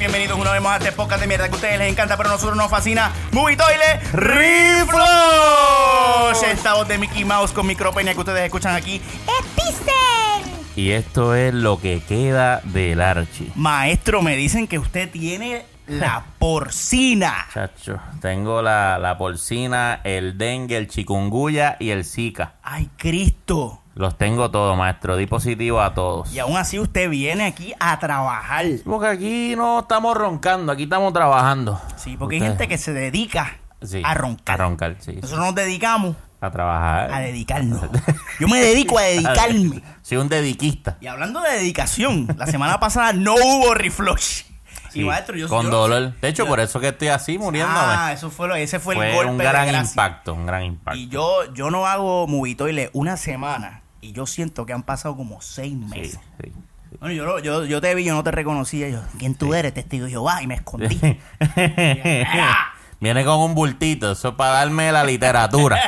bienvenidos una vez más a este podcast de mierda que a ustedes les encanta, pero a nosotros nos fascina. Movie Toilet Reflush. Esta voz de Mickey Mouse con micropenia que ustedes escuchan aquí. ¡Es Pixel! Y esto es lo que queda del Archie. Maestro, me dicen que usted tiene la porcina. Chacho, tengo la, la porcina, el dengue, el chikungunya y el zika. Ay, Cristo. Los tengo todos, maestro. Di positivo a todos. Y aún así usted viene aquí a trabajar. Porque aquí no estamos roncando, aquí estamos trabajando. Sí, porque hay gente que se dedica Sí, a roncar. A roncar, sí. Nosotros nos dedicamos A trabajar. a dedicarnos. Yo me dedico a dedicarme. Soy un dediquista. Y hablando de dedicación, la semana pasada no hubo reflush. Sí, y maestro, yo con yo- dolor. De hecho, yo- por eso que estoy así muriéndome. Ah, eso fue lo, ese fue, el golpe un gran impacto, un gran impacto. Y yo, yo no hago movitoile una semana y yo siento que han pasado como seis Sí, meses. sí. Bueno, yo, yo, yo te vi, yo no te reconocía. Yo, ¿quién tú eres, testigo de Jehová? Y me escondí. Viene con un bultito, eso es para darme la literatura.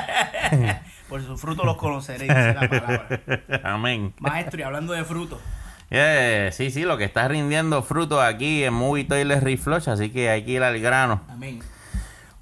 Por sus frutos los conoceréis, dice la palabra. Amén. Maestro, y hablando de frutos. Yeah, sí, sí, lo que está rindiendo fruto aquí en Movie Toilet Reflush, así que hay que ir al grano. Amén.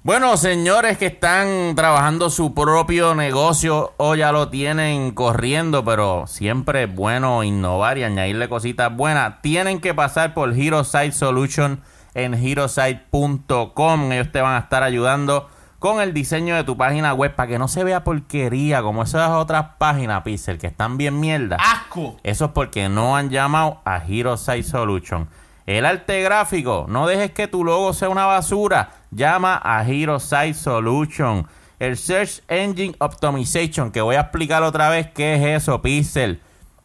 Bueno, señores que están trabajando su propio negocio o ya lo tienen corriendo, pero siempre es bueno innovar y añadirle cositas buenas, tienen que pasar por Hero Site Solution en herosite.com. Ellos te van a estar ayudando con el diseño de tu página web para que no se vea porquería como esas otras páginas, Pixel, que están bien mierda. Asco. Eso es porque no han llamado a Hero Site Solution. El arte gráfico, no dejes que tu logo sea una basura. Llama a Hero Site Solution. El Search Engine Optimization, que voy a explicar otra vez qué es eso, Pixel.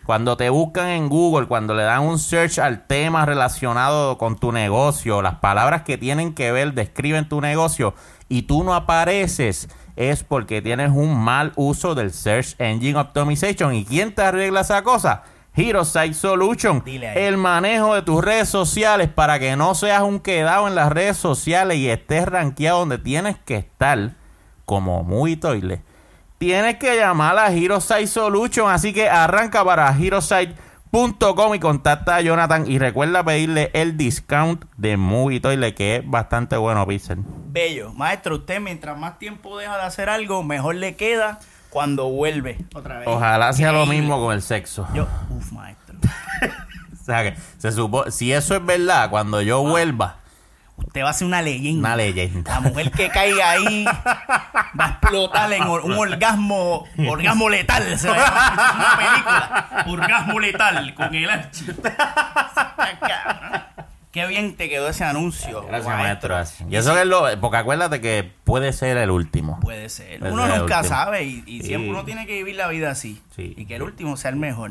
Cuando te buscan en Google, cuando le dan un search al tema relacionado con tu negocio, las palabras que tienen que ver describen tu negocio y tú no apareces, es porque tienes un mal uso del Search Engine Optimization. ¿Y quién te arregla esa cosa? Hero Site Solution. El manejo de tus redes sociales para que no seas un quedado en las redes sociales y estés rankeado donde tienes que estar, como muy toile. Tienes que llamar a Hero Site Solution, así que arranca para herosite.com y contacta a Jonathan y recuerda pedirle el discount de Movie Toilet que es bastante bueno, Pixel. Bello. Maestro, usted mientras más tiempo deja de hacer algo, mejor le queda cuando vuelve otra vez. Ojalá sea lo mismo con el sexo. Yo, uf, maestro. O sea que se supo, si eso es verdad, cuando yo vuelva, Usted va a ser una leyenda. una leyenda. La mujer que caiga ahí va a explotar en or- un orgasmo, orgasmo letal. Se va a una película. Orgasmo letal con el archi. Qué bien te quedó ese anuncio. Gracias, maestro. maestro. Y eso que es lo. Porque acuérdate que puede ser el último. Puede ser. Puede Uno ser nunca sabe y, y siempre Sí. uno tiene que vivir la vida así. Sí. Y que el último sea el mejor.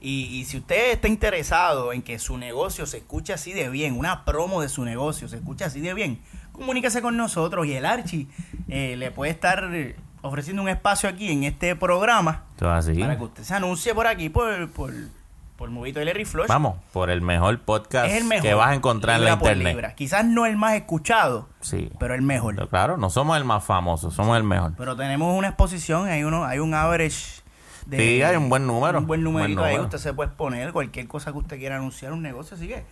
Y, y si usted está interesado en que su negocio se escuche así de bien, una promo de su negocio se escuche así de bien, comuníquese con nosotros y el Archi eh, le puede estar ofreciendo un espacio aquí en este programa así. para que usted se anuncie por aquí por, por, por Movito y Larry Flush. Vamos, por el mejor podcast es el mejor. que vas a encontrar en la internet. Quizás no el más escuchado, Sí. pero el mejor. Pero claro, no somos el más famoso, somos el mejor. Pero tenemos una exposición, hay uno, hay un average de Sí, hay un buen número, Un buen numerito buen ahí, número. usted se puede exponer cualquier cosa que usted quiera anunciar un negocio, así que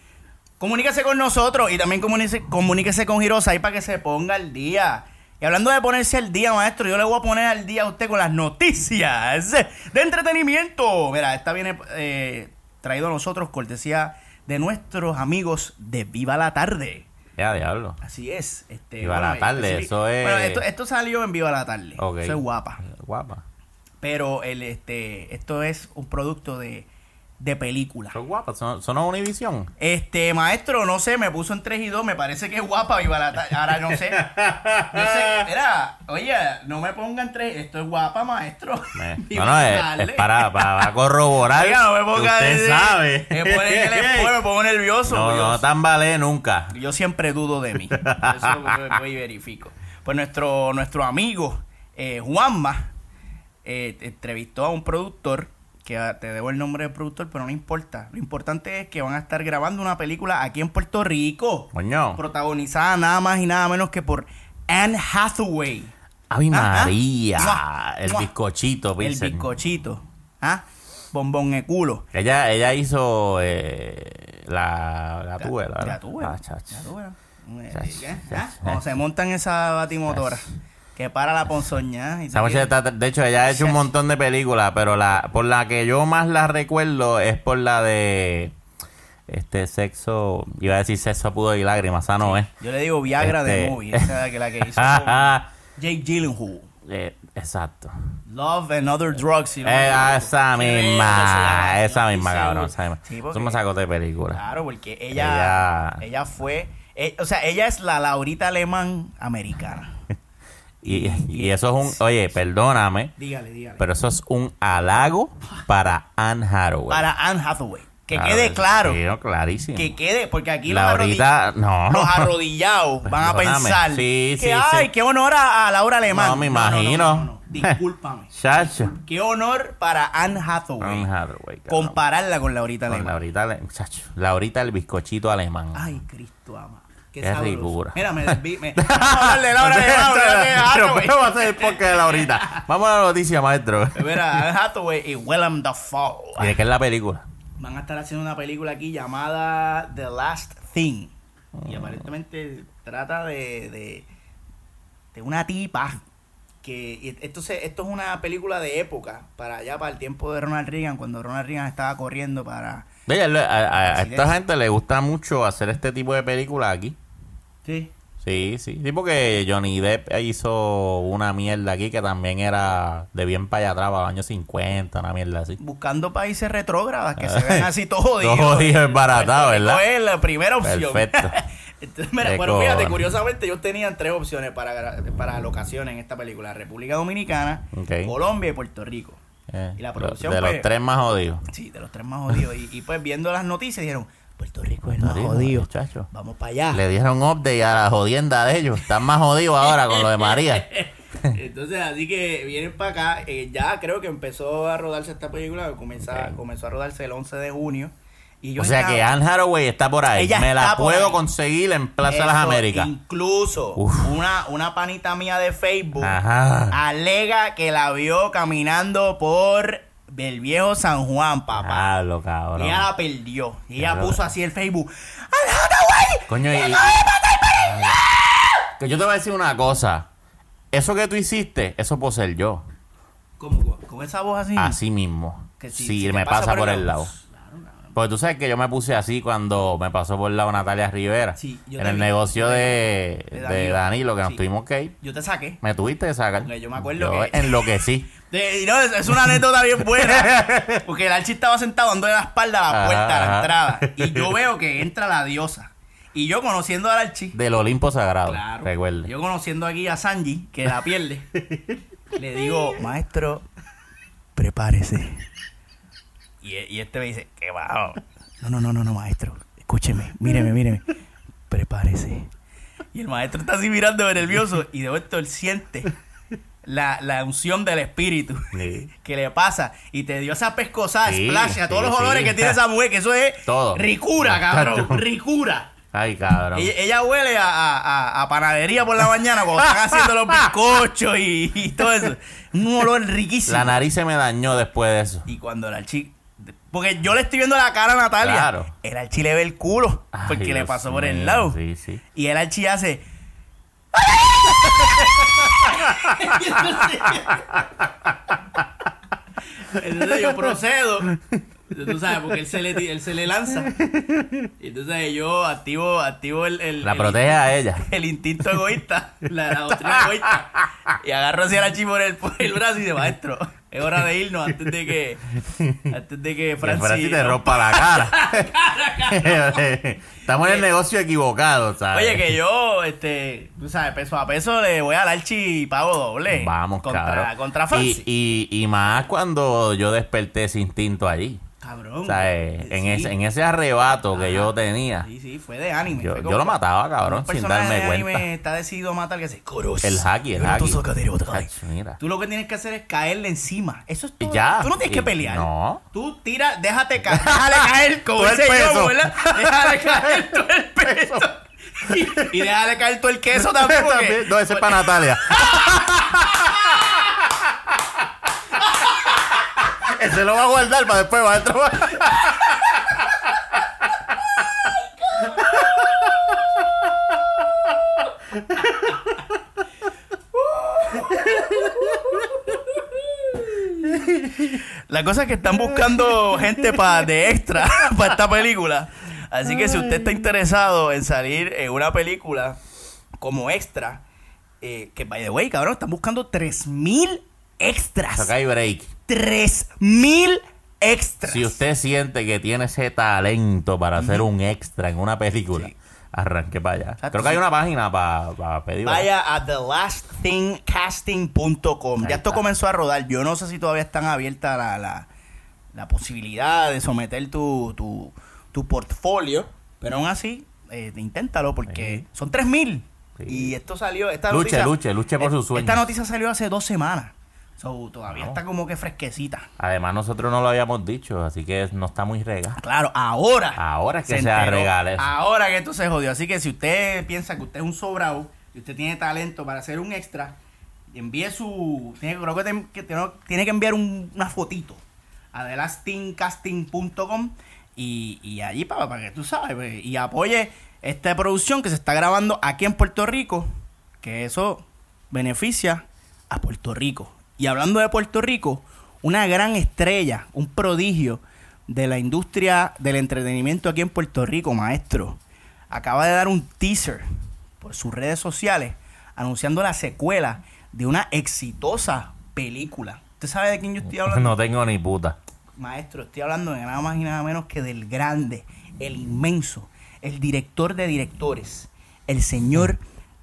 comuníquese con nosotros y también comuníquese, comuníquese con Hirosai para que se ponga al día. Y hablando de ponerse al día, maestro, yo le voy a poner al día a usted con las noticias de entretenimiento. Mira, esta viene eh, traído a nosotros cortesía de nuestros amigos de Viva la Tarde. Ya, diablo. Así es. Este, Viva la Tarde, específic- eso es- Bueno, esto, esto salió en Viva la Tarde. Ok. Eso es guapa. Guapa. Pero el, este, esto es un producto de, de película. Son guapas, son, son Univision. Este, maestro, no sé, me puso en 3 y 2, me parece que es guapa la Tarde. Ahora no sé. Yo sé, era, oye, no me pongan 3, esto es guapa, maestro. Eh, No, no, es, para, para corroborar. Oiga, no me que ponga usted de- sabe. Me pone que después me pongo nervioso. No, yo- no nunca. Yo siempre dudo de mí. Eso voy y verifico. Pues nuestro, nuestro amigo eh, Juanma eh, entrevistó a un productor, que ah, te debo el nombre del productor, pero no importa. Lo importante es que van a estar grabando una película aquí en Puerto Rico, Coño. protagonizada nada más y nada menos que por Anne Hathaway. Ave Ah, ah. María. El mua. bizcochito, El Pilsen. bizcochito. ¿Ah? Bombón de culo. Ella, ella hizo eh, La. Ya tuve. Ah, chacho. Ya tuve. Eh, Chacho, ¿qué? chacho. ¿Ah? Cuando se montan esa batimotora. Que para la ponzoña. y Esa te muchacha queda- está- de hecho, ella ha hecho un montón de películas, pero la por la que yo más la recuerdo es por la de este sexo, iba a decir sexo, pudo y lágrimas, esa no es. Yo le digo Viagra de Este- movie. Esa es la que hizo Jake Gyllenhaal. Eh, exacto. Love and Other Drugs. si no Eh, equivoco. esa que misma, esa misma, cabrón. Esa misma. Sí, porque- Eso me sacó de película. Claro, porque ella, Ella- ella, fue, eh, o sea, ella es la Laurita alemán americana. Y, y eso es un, oye, perdóname, Dígale, dígale. pero eso es un halago para Anne Hathaway. Para Anne Hathaway. Que Claro, quede claro. clarísimo. Que quede, porque aquí los, Laurita, arrodill- no. los arrodillados van a pensar Sí, que, sí, ay, sí. qué honor a, a Laura Alemán. No, me imagino. no, Discúlpame. Chacho. qué honor para Anne Hathaway. Anne Hathaway, compararla con Laurita Con Alemán. Laurita, Ale- muchacho, Laurita el bizcochito alemán. Ay, Cristo ama. Qué, ricura. Mira, me desví. Me... Vamos a hablar de Laura Alemán. ¿verdad que Pero Hathaway? ¿cómo va a ser el podcast de Laurita? Vamos a la noticia, maestro. Mira, Anne Hathaway y Willem Dafoe. ¿Y de qué es la película? Van a estar haciendo una película aquí llamada The Last Thing. Y aparentemente trata de, de, de una tipa que y esto, se- esto es una película de época para allá para el tiempo de Ronald Reagan cuando Ronald Reagan estaba corriendo para Oye, a, a- a esta gente le gusta mucho hacer este tipo de películas aquí. Sí Sí, sí. Sí, porque Johnny Depp hizo una mierda aquí que también era de bien para allá atrás, para los años 50, una mierda así. buscando países retrógradas que se ven así todos jodidos. Todo jodido, embaratado, Puerto Rico ¿verdad? Es la primera opción. Perfecto. Entonces, mira, bueno, fíjate, curiosamente ellos tenían tres opciones para, para locaciones en esta película. República Dominicana. Colombia y Puerto Rico. Eh, Y la producción, de pues- los tres más jodidos. Sí, de los tres más jodidos. Y, y, pues viendo las noticias dijeron, Puerto Rico es más Rico, jodido. muchacho. Vamos para allá. Le dieron update a la jodienda de ellos. Están más jodidos ahora con lo de María. Entonces, así que vienen para acá. Eh, ya creo que empezó a rodarse esta película. Comienza, Ok. Comenzó a rodarse el 11 de junio. Y yo O sea estaba- que Anne Hathaway está por ahí. Me la puedo ahí. conseguir en Plaza de las Américas. Incluso Uf. una, una panita mía de Facebook Ajá. alega que la vio caminando por el viejo San Juan, papá. Ah, lo cabrón. Y ella la perdió. Y ella puso así el Facebook. ¡Anne Hathaway! Coño, y, que yo te voy a decir una cosa. Eso que tú hiciste, eso puedo ser yo. ¿Cómo? Con esa voz así. Así mismo. Que si si- si me pasa, por el lado. Porque tú sabes que yo me puse así cuando me pasó por el lado Natalia Rivera. Sí, yo en el vi. negocio De- de, Danilo. Que nos tuvimos que ir. Yo te saqué. Me tuviste que sacar. Porque yo me acuerdo Yo que- enloquecí. De- y no, es, es una anécdota bien buena. Porque el archi estaba sentado dándole la espalda a la puerta, a la Ajá. entrada. Y yo veo que entra la diosa. Y yo conociendo al archi. Del Olimpo Sagrado. Claro. Recuerde. Yo conociendo aquí a Sanji, que la pierde, le digo, maestro, prepárese. Y, y este me dice, ¿qué va? No, no, no, no, no, maestro. Escúcheme, míreme, míreme. Prepárese. Y el maestro está así mirando nervioso y de momento él siente la, la unción del espíritu Sí. que le pasa y te dio esa pescosada, Sí, splash, a todos sí, los olores que tiene esa mujer, que eso es Todo. ricura, cabrón, ricura. Ay, cabrón. Ella, ella huele a, a- panadería por la mañana cuando están haciendo los bizcochos y, y todo eso. Un olor riquísimo. La nariz se me dañó después de eso. y cuando el archi... Porque yo le estoy viendo la cara a Natalia. Claro. El archi le ve el culo. Ay, porque le Dios pasó por el lado. Sí, sí. Y el archi hace... Entonces yo procedo. Tú sabes, porque él se le, él se le lanza. Y entonces yo activo, activo el, el- La protege a ella. el instinto egoísta, la, la doctrina egoísta. Y agarro hacia la por el, por el brazo y dice, maestro, es hora de irnos antes de que, antes de que Francis... Francis te rompa la cara. Estamos en el negocio equivocado, ¿sabes? Oye, que yo, este, tú sabes, peso a peso le voy al archi y pago doble. Vamos, contra, cabrón. Contra Francis. Y, y, y más cuando yo desperté ese instinto allí. Cabrón. ¿Sabes? En, Sí. ese, en ese arrebato que yo tenía. Sí, sí, fue de anime. Yo- lo mataba, cabrón, sin darme de anime cuenta. está decidido a matar que Kuros. El haki, el haki. Tú lo que tienes que hacer es caerle encima. Eso es todo. Ya. Tú no tienes que pelear. no. Tú tira, déjate caer. Déjale caer Todo el peso. ¿verdad? Déjale caer todo el peso. Y, y déjale caer todo el queso también. Porque, También, no, ese es para Natalia. Ese lo va a guardar para después va a trabajar. La cosa es que están buscando gente para de extra para esta película. Así que si usted está interesado en salir en una película como extra, eh, que by the way, cabrón, están buscando 3000 extras. Acá hay break. 3000 extras. Si usted siente que tiene ese talento para hacer un extra en una película, Sí. arranque para allá. Exacto, Creo que hay una página para pedir. Vaya a thelastthingcasting.com. Ya esto comenzó a rodar. Yo no sé si todavía están abiertas la, la, la posibilidad de someter tu, tu, tu portfolio. Pero aún así, eh, inténtalo porque Sí. son 3000. Sí. Y esto salió. Esta Luche, noticia, luche, luche por eh, sus sueños. Esta noticia salió hace dos semanas. So, todavía está como que fresquecita. Además, nosotros no lo habíamos dicho, así que no está muy rega. Claro, ahora. Ahora es que se, enteró. regala eso. Ahora que esto se jodió. Así que si usted piensa que usted es un sobrado y usted tiene talento para hacer un extra, envíe su. Tiene, creo que, tiene, tiene que enviar un- una fotito a thelastingcasting.com y, y allí para, para que tú sabes pues, y apoye esta producción que se está grabando aquí en Puerto Rico, que eso beneficia a Puerto Rico. Y hablando de Puerto Rico, una gran estrella, un prodigio de la industria del entretenimiento aquí en Puerto Rico, maestro, acaba de dar un teaser por sus redes sociales anunciando la secuela de una exitosa película. ¿Usted sabe de quién yo estoy hablando? No tengo ni puta. Maestro, estoy hablando de nada más y nada menos que del grande, el inmenso, el director de directores, el señor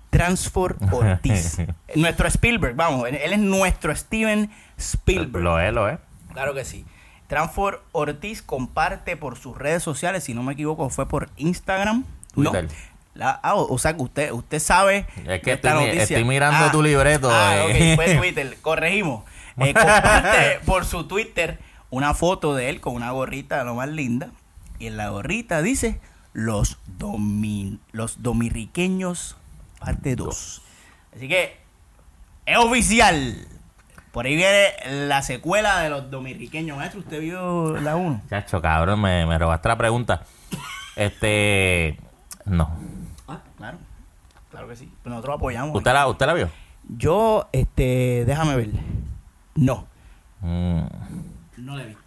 Transfor Ortiz. nuestro Spielberg, vamos, él, es nuestro Steven Spielberg. Lo es, lo es. Claro que sí. Transfor Ortiz comparte por sus redes sociales, si no me equivoco, fue por Instagram. Twitter. No. La- ah, o o sea que usted, usted sabe. Es que esta estoy noticia. estoy mirando tu libreto, Ah, eh. ok, fue Twitter, corregimos. Eh, comparte por su Twitter una foto de él con una gorrita lo más linda. Y en la gorrita dice: Los, domin, los dominiqueños, parte 2. Así que es oficial. Por ahí viene la secuela de los dominiqueños. Maestro, ¿usted vio la 1? Chacho, cabrón, me, me robaste la pregunta. Este. No. Ah, claro. Claro que sí. Pues nosotros apoyamos. ¿Usted la, usted la vio? Yo, este, déjame ver. No. Mm, No la he visto.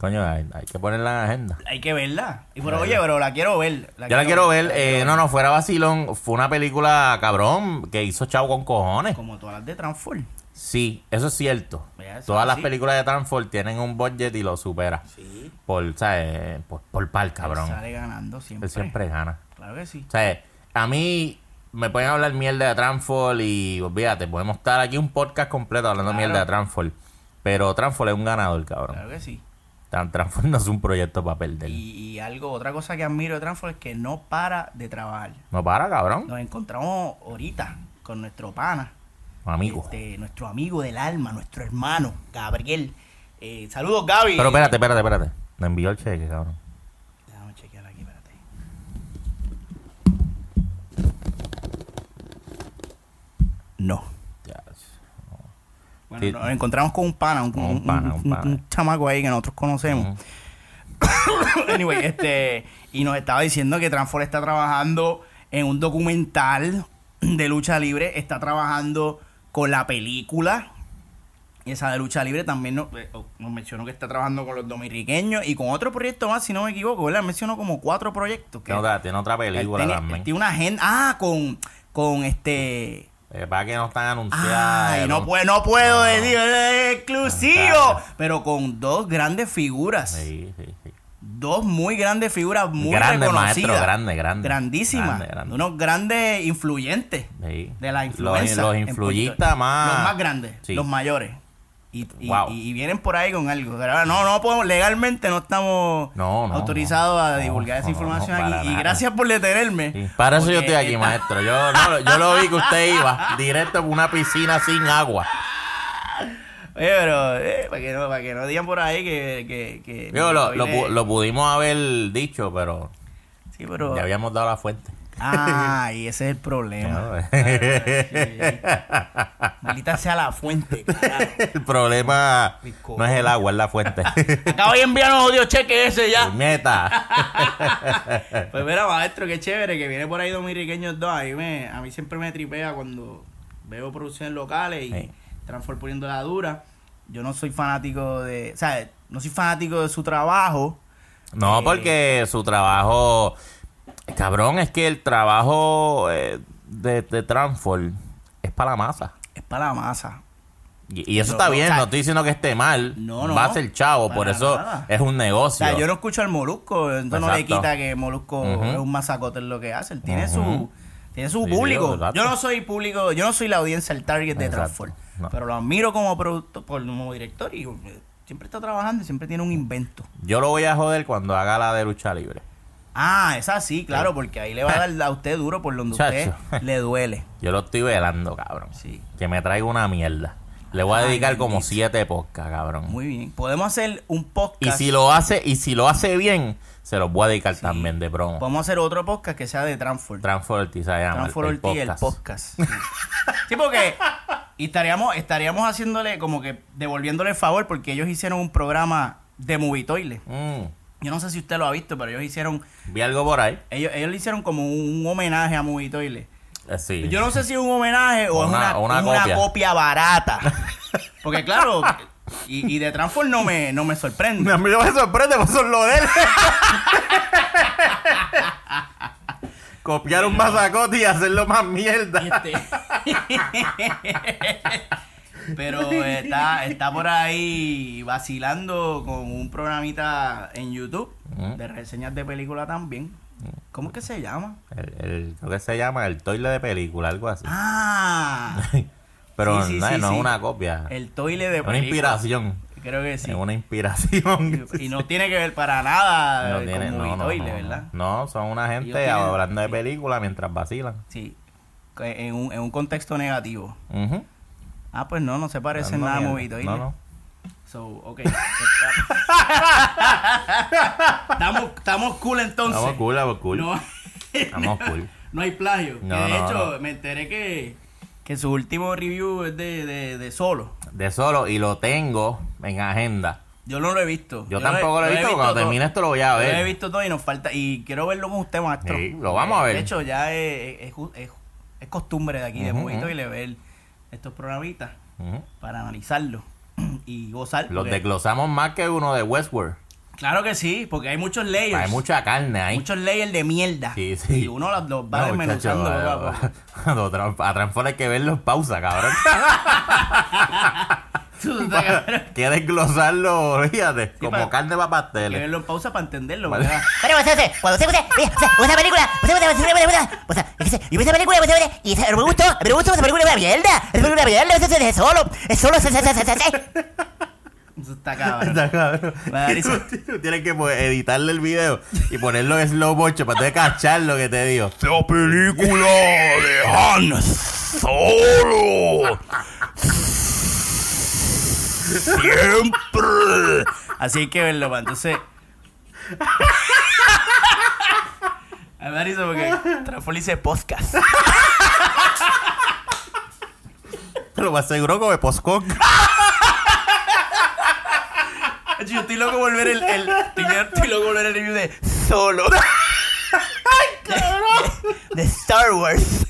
Coño, hay, hay que ponerla en la agenda. Hay que verla. Y pero, oye, pero la quiero ver. Yo la quiero ver. la eh, quiero no, no, fuera vacilón. Fue una película, cabrón, que hizo chavo con cojones. Como todas las de Transform. Sí, eso es cierto. Eso Todas es las así. películas de Transform tienen un budget y lo supera. Sí. Por, ¿sabes? Por, por par, cabrón. Sale ganando siempre. Él siempre gana. Claro que sí. O sea, a mí me pueden hablar mierda de Transform y olvídate, podemos estar aquí un podcast completo hablando Claro. mierda de Transform. Pero Transform es un ganador, cabrón. Claro que sí. Tran- Transform no es un proyecto para perder. Y algo, otra cosa que admiro de Transform es que no para de trabajar. No para, cabrón. Nos encontramos ahorita con nuestro pana. Amigo. este, nuestro amigo del alma, nuestro hermano, Gabriel. Eh, saludos, Gaby. Pero espérate, espérate, espérate. Me envió el cheque, cabrón. Déjame chequear aquí, espérate. No. Bueno, Sí. nos encontramos con un pana, un, Un pana, un- un pana. un chamaco ahí que nosotros conocemos. anyway, este, y nos estaba diciendo que Transfor está trabajando en un documental de lucha libre, está trabajando con la película. Y esa de lucha libre también nos, eh, oh, nos mencionó que está trabajando con los dominiqueños y con otro proyecto más, si no me equivoco, ¿verdad? Mencionó como cuatro proyectos. Que Tiene otra, tiene otra película tiene, también. tiene una agenda. Ah, con, con este. Eh, para que no están anunciadas. Ay, no, puedo, no puedo decir, es exclusivo. Claro. Pero con dos grandes figuras. Sí, sí, sí. Dos muy grandes figuras, muy Grande, reconocidas. maestro, grande, grande. Grandísimas. Grande, grande. Unos grandes influyentes de la Los- influencia. Los, Puerto- más. Los más grandes, los mayores. Y, y- Wow. y- y vienen por ahí con algo. Pero ahora no, no podemos, legalmente no estamos No, no, autorizados no. a divulgar esa información aquí. Y gracias por detenerme. Sí, Para eso yo estoy aquí, esta- maestro. Yo, no, yo lo vi que usted iba directo por una piscina sin agua. Oye, pero eh, para, que no, para que no digan por ahí que... que, que Yo, lo, lo pudimos haber dicho, pero Sí, pero... ya habíamos dado la fuente. Ah, y ese es el problema. No, Maldita sea la fuente, carajo. El problema no es el agua, es la fuente. Acabo de enviarnos odio cheque ese ya. Puñeta. Pues mira, maestro, qué chévere que viene por ahí Dominiqueños 2. A mí, me, a mí siempre me tripea cuando veo producciones locales y Sí. Poniendo la dura. yo no soy fanático de, o sea, no soy fanático de su trabajo. No, Eh, porque su trabajo. Cabrón, es que el trabajo eh, de, de Transform es para la masa. Es para la masa. Y, y eso No, está bien, o sea, no estoy diciendo que esté mal. No, no, Va a ser chavo, por eso es un O negocio. sea, yo no escucho al Molusco, entonces no le quita que Molusco es un masacote en lo que hace. Él tiene su tiene su Sí, público. Yo no soy público, yo no soy la audiencia, el target de. Transform. No. Pero lo admiro como productor, como director y eh, siempre está trabajando y siempre tiene un invento. Yo lo voy a joder cuando haga la de lucha libre. Ah, esa sí, claro, porque ahí le va a dar a usted duro por donde Chacho. usted le duele. Yo lo estoy velando, cabrón. Sí. Que me traiga una mierda. Le voy a Ay, dedicar como bendito. siete podcasts, cabrón. Muy bien. Podemos hacer un podcast. y si lo hace, y si lo hace bien, se los voy a dedicar Sí. también de promo. Podemos hacer otro podcast que sea de Transform. Transfer Ortiz se llama. Transform el, el Ortiz, el podcast. podcast. Sí. Sí, porque y estaríamos, estaríamos haciéndole como que devolviéndole el favor porque ellos hicieron un programa de Movie Toilet. Mm, Yo no sé si usted lo ha visto, pero ellos hicieron, Vi algo por ahí. ellos, ellos le hicieron como un, homenaje a Movie Toilet. Eh, sí. Yo no sé si es un homenaje o, es una- una, o una es una copia. barata. Porque claro, y, y de Transform no me, no me sorprende. A mí no me sorprende, pues son lo de él. Copiar un masacote y hacerlo más mierda. Este- Pero está, está por ahí vacilando con un programita en YouTube de reseñas de película también. ¿Cómo es que se llama? El, el- creo que se llama el toile de película, algo así. Ah, Pero sí, sí, no, sí, no sí. es una copia. el toile de Es una película. inspiración. Creo que sí. Es una inspiración. Y no tiene que ver para nada No tiene- con no, no, Toilet, no, ¿verdad? No, son una gente tienen- hablando de película mientras vacilan. Sí. En un, en un contexto negativo. Ujú. Ah, pues no, no se parece en nada Toilet. No, no. So, ok. estamos, estamos cool entonces. Estamos cool, estamos cool. No, Estamos cool. no hay plagio. No, Que de hecho, me enteré que, que su último review es de, de, de solo. De solo, y lo tengo en agenda. Yo no lo he visto. Yo tampoco lo he visto, cuando todo. termine esto lo voy a Yo ver. Lo he visto todo y nos falta. Y quiero verlo con usted, maestro. Sí, lo vamos a ver. De hecho, ya es, es, es- es costumbre de aquí de Movito y le ver estos programitas para analizarlo y gozar. Los porque- desglosamos más que uno de Westworld. Claro que sí, porque hay muchos layers. Hay mucha carne ahí. Muchos layers de mierda. Sí, sí. Y uno los, los va No, desmenuzando. a poco. a- a- a Transform hay que verlo en pausa, cabrón. Que desglosarlo, fíjate, como pa- carne para que pasteles. verlo en pausa para entenderlo. Vale. ¿verdad? Pero usted, usted, cuando sea, esa película, es que se- yo vi esa película, usted, usted, y esa- me gustó, me gustó, esa película es una mierda, esa película es una mierda, esa es solo, es solo, se, se, se, se, se, se. Eso está cabrón. Está cabrón. Tú- tú Tienes que pues, editarle el video y ponerlo en slow motion para te cachar lo que te digo. La película de Han Solo. Siempre. Así que verlo. Entonces. A da risa porque Transform dice podcast. Pero más seguro como de postcon. Yo estoy loco por ver el, el estoy, estoy loco por ver el review de Solo. de Star Wars.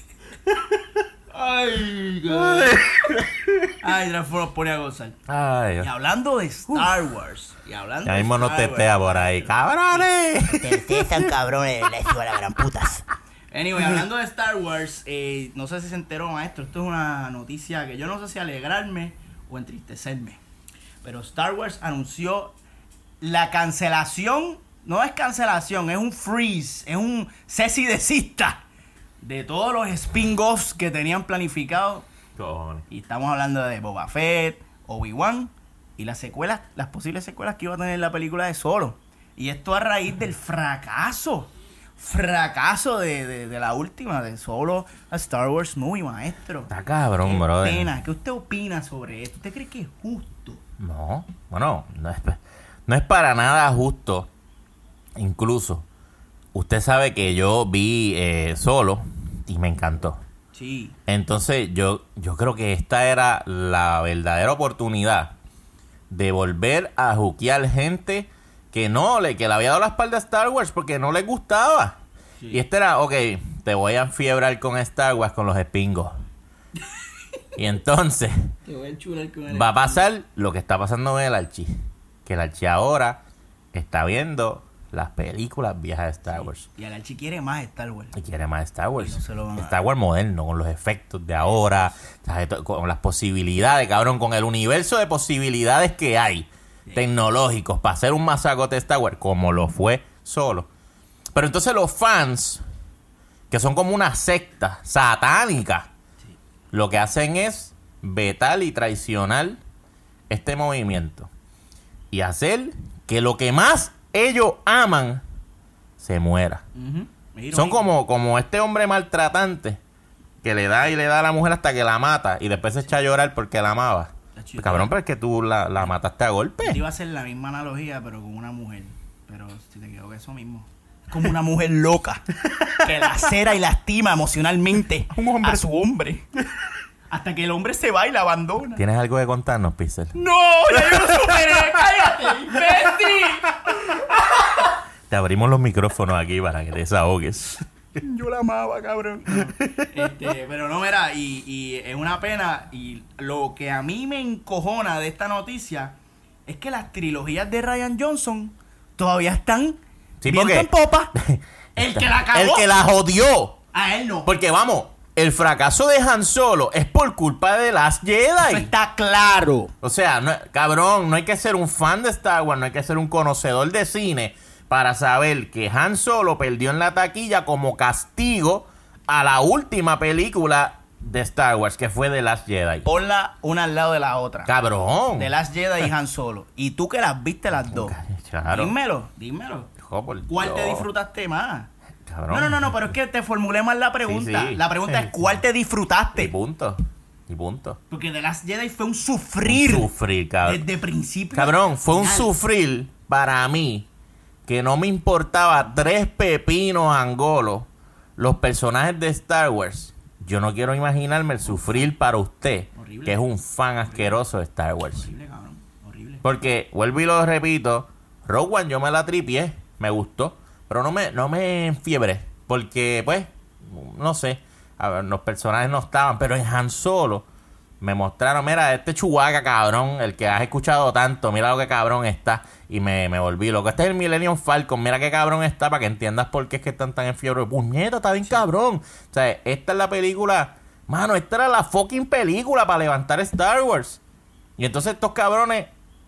Ay, God. Ay, Transform nos pone a gozar. Ay, Y hablando de Star Wars. Y hablando Ya mismo de Star testea Wars. por ahí. ¡Cabrones! Ustedes son cabrones, la hijo de la gran putas. Anyway, hablando de Star Wars, eh, no sé si se enteró, maestro. Esto es una noticia que yo no sé si alegrarme o entristecerme. Pero Star Wars anunció la cancelación. No es cancelación, es un freeze, es un cese y desista de todos los spin-offs que tenían planificado. Cojones. Y estamos hablando de Boba Fett, Obi-Wan y las secuelas, las posibles secuelas que iba a tener la película de Solo. Y esto a raíz del fracaso, fracaso de, de- de la última, de Solo a Star Wars Movie, maestro. Está cabrón, Qué brother. pena. ¿Qué usted opina sobre esto? ¿Usted cree que es justo? No, bueno, no es, no es para nada justo. Incluso, usted sabe que yo vi eh, solo y me encantó. Sí. Entonces, yo, yo creo que esta era la verdadera oportunidad de volver a juquear gente que no, le, que le había dado la espalda a Star Wars porque no les gustaba. Sí. Y este era, ok, te voy a enfiebrar con Star Wars con los espingos. Y entonces Te voy a con el va a pasar lo que está pasando en el Archi. Que el Archi ahora está viendo las películas viejas de Star Wars. Y el Archie quiere más Star Wars. Y quiere más Star Wars. No. Star Wars moderno, con los efectos de ahora, con las posibilidades, cabrón, con el universo de posibilidades que hay, tecnológicos, para hacer un masacote de Star Wars, como lo fue solo. Pero entonces los fans, que son como una secta satánica, lo que hacen es vetar y traicionar este movimiento. Y hacer que lo que más ellos aman se muera. Son como, como este hombre maltratante que le da y le da a la mujer hasta que la mata y después se echa a llorar porque la amaba. Pues, cabrón, pero es que tú la, la mataste a golpe. iba a hacer la misma analogía, pero con una mujer. Pero si te quedó que eso mismo. Como una mujer loca que lacera y lastima emocionalmente a su hombre. Hasta que el hombre se va y la abandona. ¿Tienes algo que contarnos, Pixel? ¡No! ¡Ya yo lo superé! ¡Cállate, imbécil! Te abrimos los micrófonos aquí para que te desahogues. Yo la amaba, cabrón. Este, pero no, mira, y, y es una pena. Y lo que a mí me encojona de esta noticia es que las trilogías de Ryan Johnson todavía están Sí, porque- en popa. El que la cagó. El que la jodió. A él no. Porque vamos, el fracaso de Han Solo es por culpa de las Eso Jedi. está claro. O sea, no- cabrón, no hay que ser un fan de Star Wars, no hay que ser un conocedor de cine para saber que Han Solo perdió en la taquilla como castigo a la última película de Star Wars, que fue The Last Jedi. Ponla una al lado de la otra. Cabrón. De Last Jedi y Han Solo. Y tú que las viste las dos. Claro. Dímelo, dímelo. ¿Cuál te disfrutaste más? Cabrón. No, no, no, no, pero es que te formulé mal la pregunta. Sí, sí. La pregunta es ¿cuál te Y disfrutaste? punto. Y punto. Porque The Last Jedi fue un sufrir. Sufrir, cabrón. Desde principio. Cabrón, fue un sufrir para mí que no me importaba tres pepinos angolos los personajes de Star Wars. Yo no quiero imaginarme el sufrir para usted, Horrible. que es un fan asqueroso de Star Wars. Horrible, cabrón. Horrible. Porque, vuelvo y lo repito, Rogue One yo me la tripié, me gustó, pero no me, no me enfiebre, porque, pues, no sé, a ver, los personajes no estaban, pero en Han Solo me mostraron, mira, este Chewbacca, cabrón, el que has escuchado tanto, mira lo que cabrón está, y me, me volví loco. Este es el Millennium Falcon, mira qué cabrón está, para que entiendas por qué es que están tan en fiebre. Puñeta, está bien cabrón. O sea, esta es la película, mano, esta era la fucking película para levantar Star Wars. Y entonces estos cabrones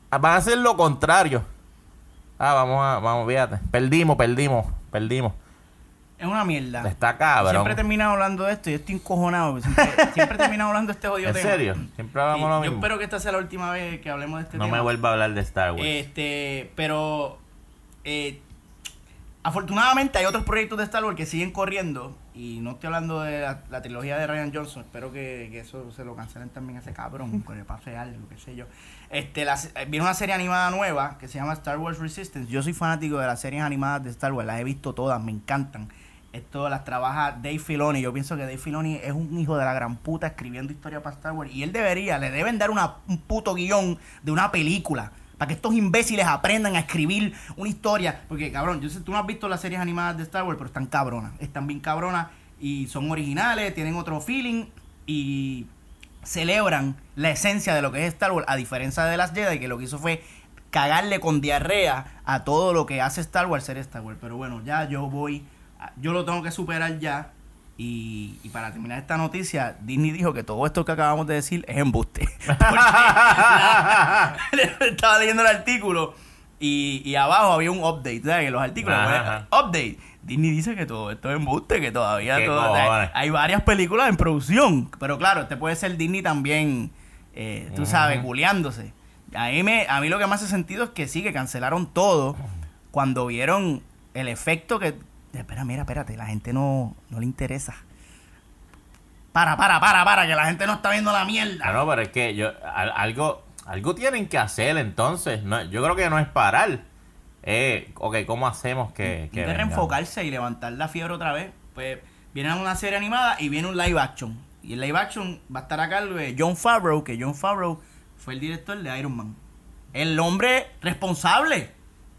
van a hacer lo contrario. Ah, vamos a, vamos, fíjate. Perdimos, perdimos, perdimos. Es una mierda. Está cabrón. Siempre terminado hablando de esto y yo estoy encojonado. Siempre, siempre he terminado hablando de este jodido ¿En tema. serio? Siempre hablamos Sí, lo Yo mismo. espero que esta sea la última vez que hablemos de este No tema. me vuelva a hablar de Star Wars. Este, pero eh, afortunadamente hay otros proyectos de Star Wars que siguen corriendo y no estoy hablando de la, la trilogía de Ryan Johnson. Espero que, que eso se lo cancelen también a ese cabrón, que le pase algo, qué sé yo. Este, la, se- viene una serie animada nueva que se llama Star Wars Resistance. Yo soy fanático de las series animadas de Star Wars, las he visto todas, me encantan. Esto las trabaja Dave Filoni. Yo pienso que Dave Filoni es un hijo de la gran puta escribiendo historia para Star Wars. Y él debería, le deben dar una, un puto guion de una película. Para que estos imbéciles aprendan a escribir una historia. Porque, cabrón, yo sé, tú no has visto las series animadas de Star Wars, pero están cabronas. Están bien cabronas y son originales, tienen otro feeling y celebran la esencia de lo que es Star Wars. A diferencia de las Jedi, que lo que hizo fue cagarle con diarrea a todo lo que hace Star Wars ser Star Wars. Pero bueno, ya yo voy, yo lo tengo que superar ya. Y, y para terminar esta noticia, Disney dijo que todo esto que acabamos de decir es embuste. Porque la- estaba leyendo el artículo y, y abajo había un update, ¿sabes? Que los artículos, Ajá. pues, update. Disney dice que todo esto es embuste, que todavía hay varias películas en producción. Pero claro, este puede ser Disney también, eh, tú sabes, culeándose. A mí, me, a mí lo que me hace sentido es que sí, que cancelaron todo cuando vieron el efecto que... Espera, mira, espérate, la gente no, no le interesa. Para, para, para, para, que la gente no está viendo la mierda. No, pero es que yo, al- algo, algo tienen que hacer entonces. No, yo creo que no es parar. Eh, ok, ¿cómo hacemos que, que vengamos? reenfocarse y levantar la fiebre otra vez. Pues viene una serie animada y viene un live action. Y el live action va a estar a cargo de John Favreau, que John Favreau fue el director de Iron Man. El hombre responsable.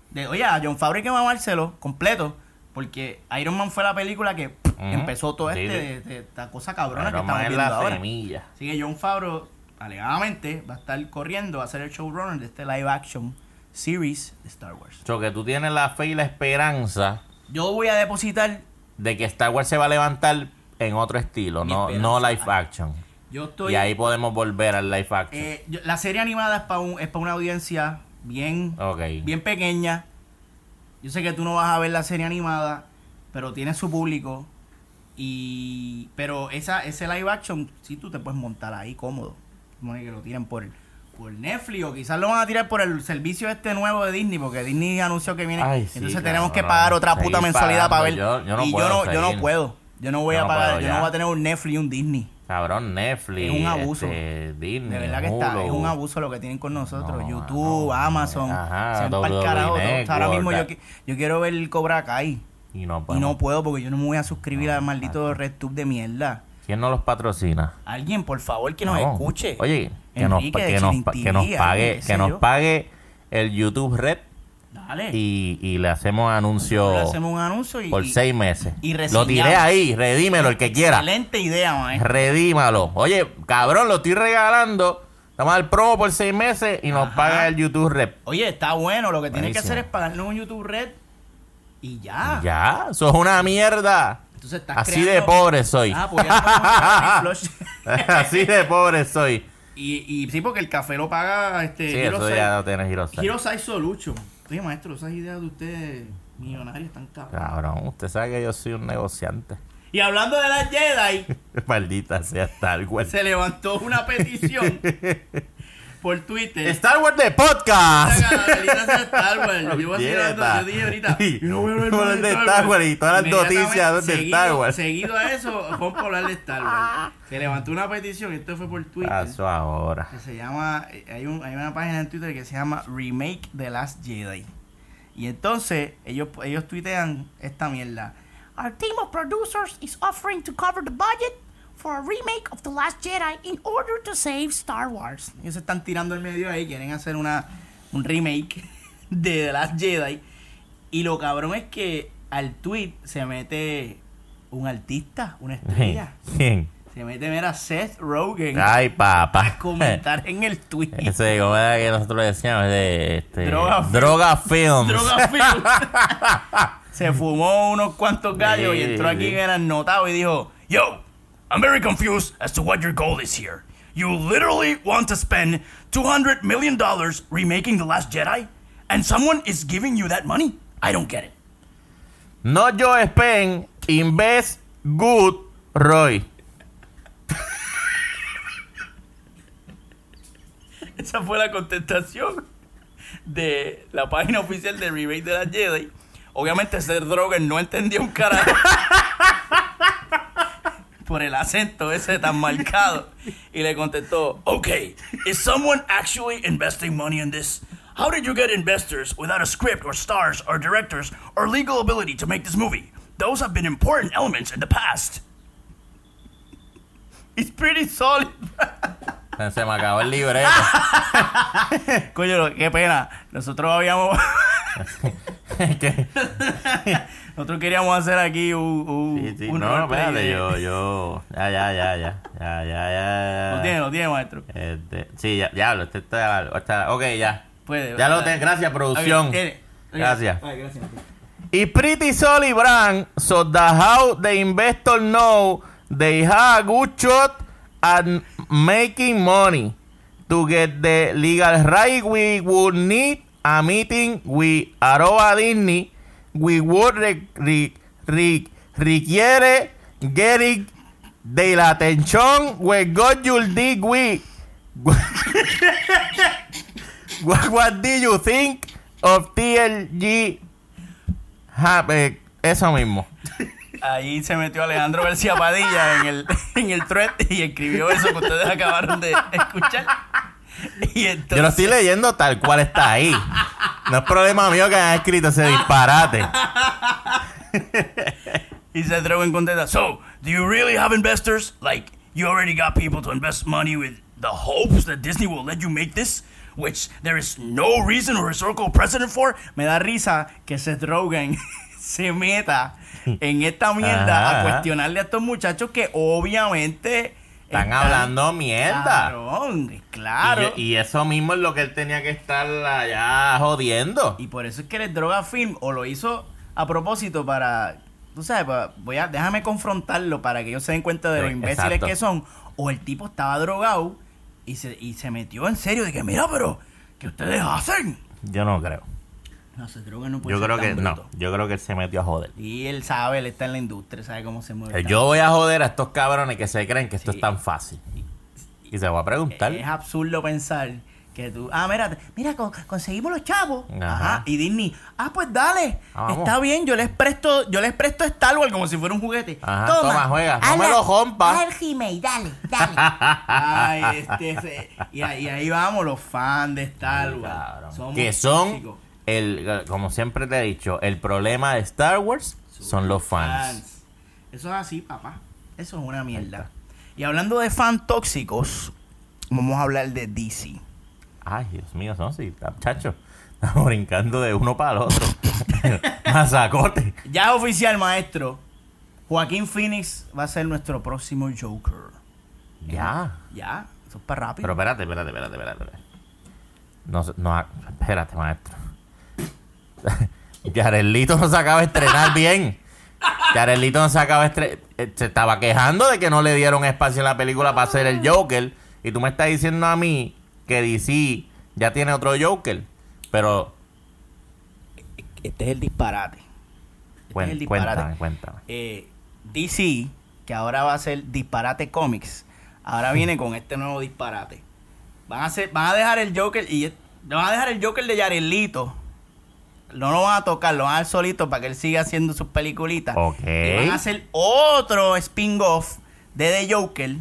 De, oye, a John Favreau hay que mamárselo completo. Porque Iron Man fue la película que pff, empezó todo este, de- de esta cosa cabrona que Pero estamos viendo la ahora. semilla. Así que John Favreau, alegadamente, va a estar corriendo a ser el showrunner de este live action series de Star Wars. So que tú tienes la fe y la esperanza Yo voy a depositar, de que Star Wars se va a levantar en otro estilo, no, no live action. yo estoy... Y ahí podemos volver al live action. eh, la serie animada es para un, es pa' una audiencia bien, bien pequeña. Yo sé que tú no vas a ver la serie animada, pero tiene su público. Y pero esa ese live action sí tú te puedes montar ahí cómodo. Como que lo tiran por por Netflix o quizás lo van a tirar por el servicio este nuevo de Disney porque Disney anunció que viene. Ay, sí, entonces tenemos que pagar otra puta mensualidad para ver. pagando. Yo- yo no y puedo yo no yo no puedo. Yo no voy Yo a no pagar, yo no voy a tener un Netflix y un Disney. Cabrón, Netflix. Es un abuso. este, Disney, De verdad que está, es un abuso lo que tienen con nosotros. No, YouTube, no, Amazon, ajá, se carajo todos. Ahora mismo yo, yo quiero ver el Cobra Kai. Y no, Y podemos- no puedo porque yo no me voy a suscribir al maldito RedTube de mierda. ¿Quién no los patrocina? Alguien, por favor, que nos No. escuche. Oye, que nos, Enrique que, que pague, que nos pague el YouTube Red Y, y le hacemos anuncio Le hacemos un anuncio y. por seis meses. y Lo tiré ahí, redímelo el que quiera. Excelente idea, maestro. Redímalo. Oye, cabrón, lo estoy regalando. Vamos al promo por seis meses y nos Ajá. paga el YouTube Red. Oye, está bueno. Lo que tiene que hacer es pagarnos un YouTube Red y ya. Ya, eso es una mierda. Entonces estás Así creando- de pobre soy. Ah, pues ya. Así de pobre soy. Y, y sí, porque el café lo paga este. Sí, Hero eso ya no tiene giro. Hero Sai Solution. Oye, maestro, esas ideas de ustedes millonarios están cabrones. Cabrón, usted sabe que yo soy un negociante. Y hablando de las Jedi, Maldita sea Star Wars. se levantó una petición por Twitter. Star Wars de podcast. Star Wars. Yo, iba a yo dije ahorita. Yo voy a hablar de Star Wars y todas las noticias de Star Wars. Seguido a eso, vamos a hablar de Star Wars. Se levantó una petición, esto fue por Twitter. Ahora. que se llama eh, hay, un, hay una página en Twitter que se llama Remake The Last Jedi y entonces ellos ellos tuitean esta mierda Our team of producers is offering to cover the budget for a remake of The Last Jedi in order to save Star Wars. ellos se están tirando el medio ahí quieren hacer una un remake de The Last Jedi y lo cabrón es que al tweet se mete un artista una estrella ¿Quién? se mete mira Seth Rogen Ay, papá. a comentar en el tweet Ese, ¿cómo era que nosotros decíamos? De, este, Droga. Droga Films. Droga Film. Se fumó unos cuantos gallos y Sí, entró aquí sí. en el annotado y dijo, Yo, I'm very confused as to what your goal is here. You literally want to spend $200 million remaking The Last Jedi? And someone is giving you that money? I don't get it. No Joe Spen, Invest Good Roy. Esa fue la contestación de la página oficial de Remake de la Jedi. Obviamente Seth Rogen no entendió un carajo. Por el acento ese tan marcado. Y le contestó, Okay, is someone actually investing money in this? How did you get investors without a script or stars or directors or legal ability to make this movie? Those have been important elements in the past. It's pretty solid. Se me acabó el libreto. Coño, qué pena. Nosotros habíamos. Nosotros queríamos hacer aquí un. un, sí, sí. un No, espérate, yo, yo. Ya, ya, ya, ya. Ya, ya, ya. Lo tiene, lo tiene, maestro. Este, sí, ya, ya, este está está- ok, ya. Puede. Ya lo tengo, gracias, producción. Gracias. Ay, gracias. Y Pretty Solly Brand, so the how the investor know they have a good shot at making money. To get the legal right, we would need a meeting with Aroa Disney. We would re- re- re- requiere getting de la atención got your dig we. what, what do you think of TLG eh, eso mismo. Ahí se metió Alejandro García Padilla en el, en el thread y escribió eso que ustedes acabaron de escuchar. Y entonces, Yo lo estoy leyendo tal cual está ahí. No es problema mío que hayan escrito ese disparate. Y Seth Rogen contesta, So, do you really have investors? Like, you already got people to invest money with the hopes that Disney will let you make this? Which there is no reason or historical precedent for? Me da risa que Seth Rogen se meta en esta mierda Ajá. a cuestionarle a estos muchachos que obviamente Están hablando mierda. Cabrón, claro. Y, y eso mismo es lo que él tenía que estar allá jodiendo. Y por eso es que el droga film o lo hizo a propósito para, tú sabes, voy a, déjame confrontarlo para que ellos se den cuenta de lo Sí, imbéciles exacto. que son. O el tipo estaba drogado y se, y se metió en serio de que, mira, pero, ¿qué ustedes hacen? Yo no creo. No, se droga no puede Yo ser creo tan que no. Yo creo que él se metió a joder. Y él sabe, él está en la industria, sabe cómo se mueve. Eh, Yo voy a joder a estos cabrones que se creen que esto Sí. es tan fácil. Y se va a preguntar. Es absurdo pensar que tú, ah, mira, mira, con- conseguimos los chavos. Ajá. Ajá. Y Disney, ah, pues dale, Ah, vamos. está bien, yo les presto, yo les presto Star Wars como si fuera un juguete. Ajá, toma, juega. No me lo rompas. Gmail, dale, dale. Ay, este, ese- y, ahí, y ahí vamos los fans de Star Wars. Cabrón. Somos que son, tóxicos. El, como siempre te he dicho, el problema de Star Wars son los fans. Eso es así, papá. Eso es una mierda. Y hablando de fans tóxicos, vamos a hablar de DC. Ay, Dios mío, son sí, chacho. Estamos brincando de uno para el otro. Mazacote. Ya es oficial, maestro. Joaquín Phoenix va a ser nuestro próximo Joker. Ya. Ya, eso es para rápido. Pero espérate, espérate, espérate, espérate. No, no, espérate, maestro. Yarelito no se acaba de estrenar bien. Yarelito no se acaba de estrenar. Se estaba quejando de que no le dieron espacio en la película para hacer el Joker. Y tú me estás diciendo a mí que DC ya tiene otro Joker. Pero, este es el disparate. Este cuen- es el disparate. cuéntame, cuéntame. Eh, DC, que ahora va a ser Disparate Comics, ahora viene con este nuevo disparate. Van a hacer, van a dejar el Joker y van a dejar el Joker de Yarelito. No lo van a tocar, lo van a dar solito para que él siga haciendo sus peliculitas. Ok. Y van a hacer otro spin-off de The Joker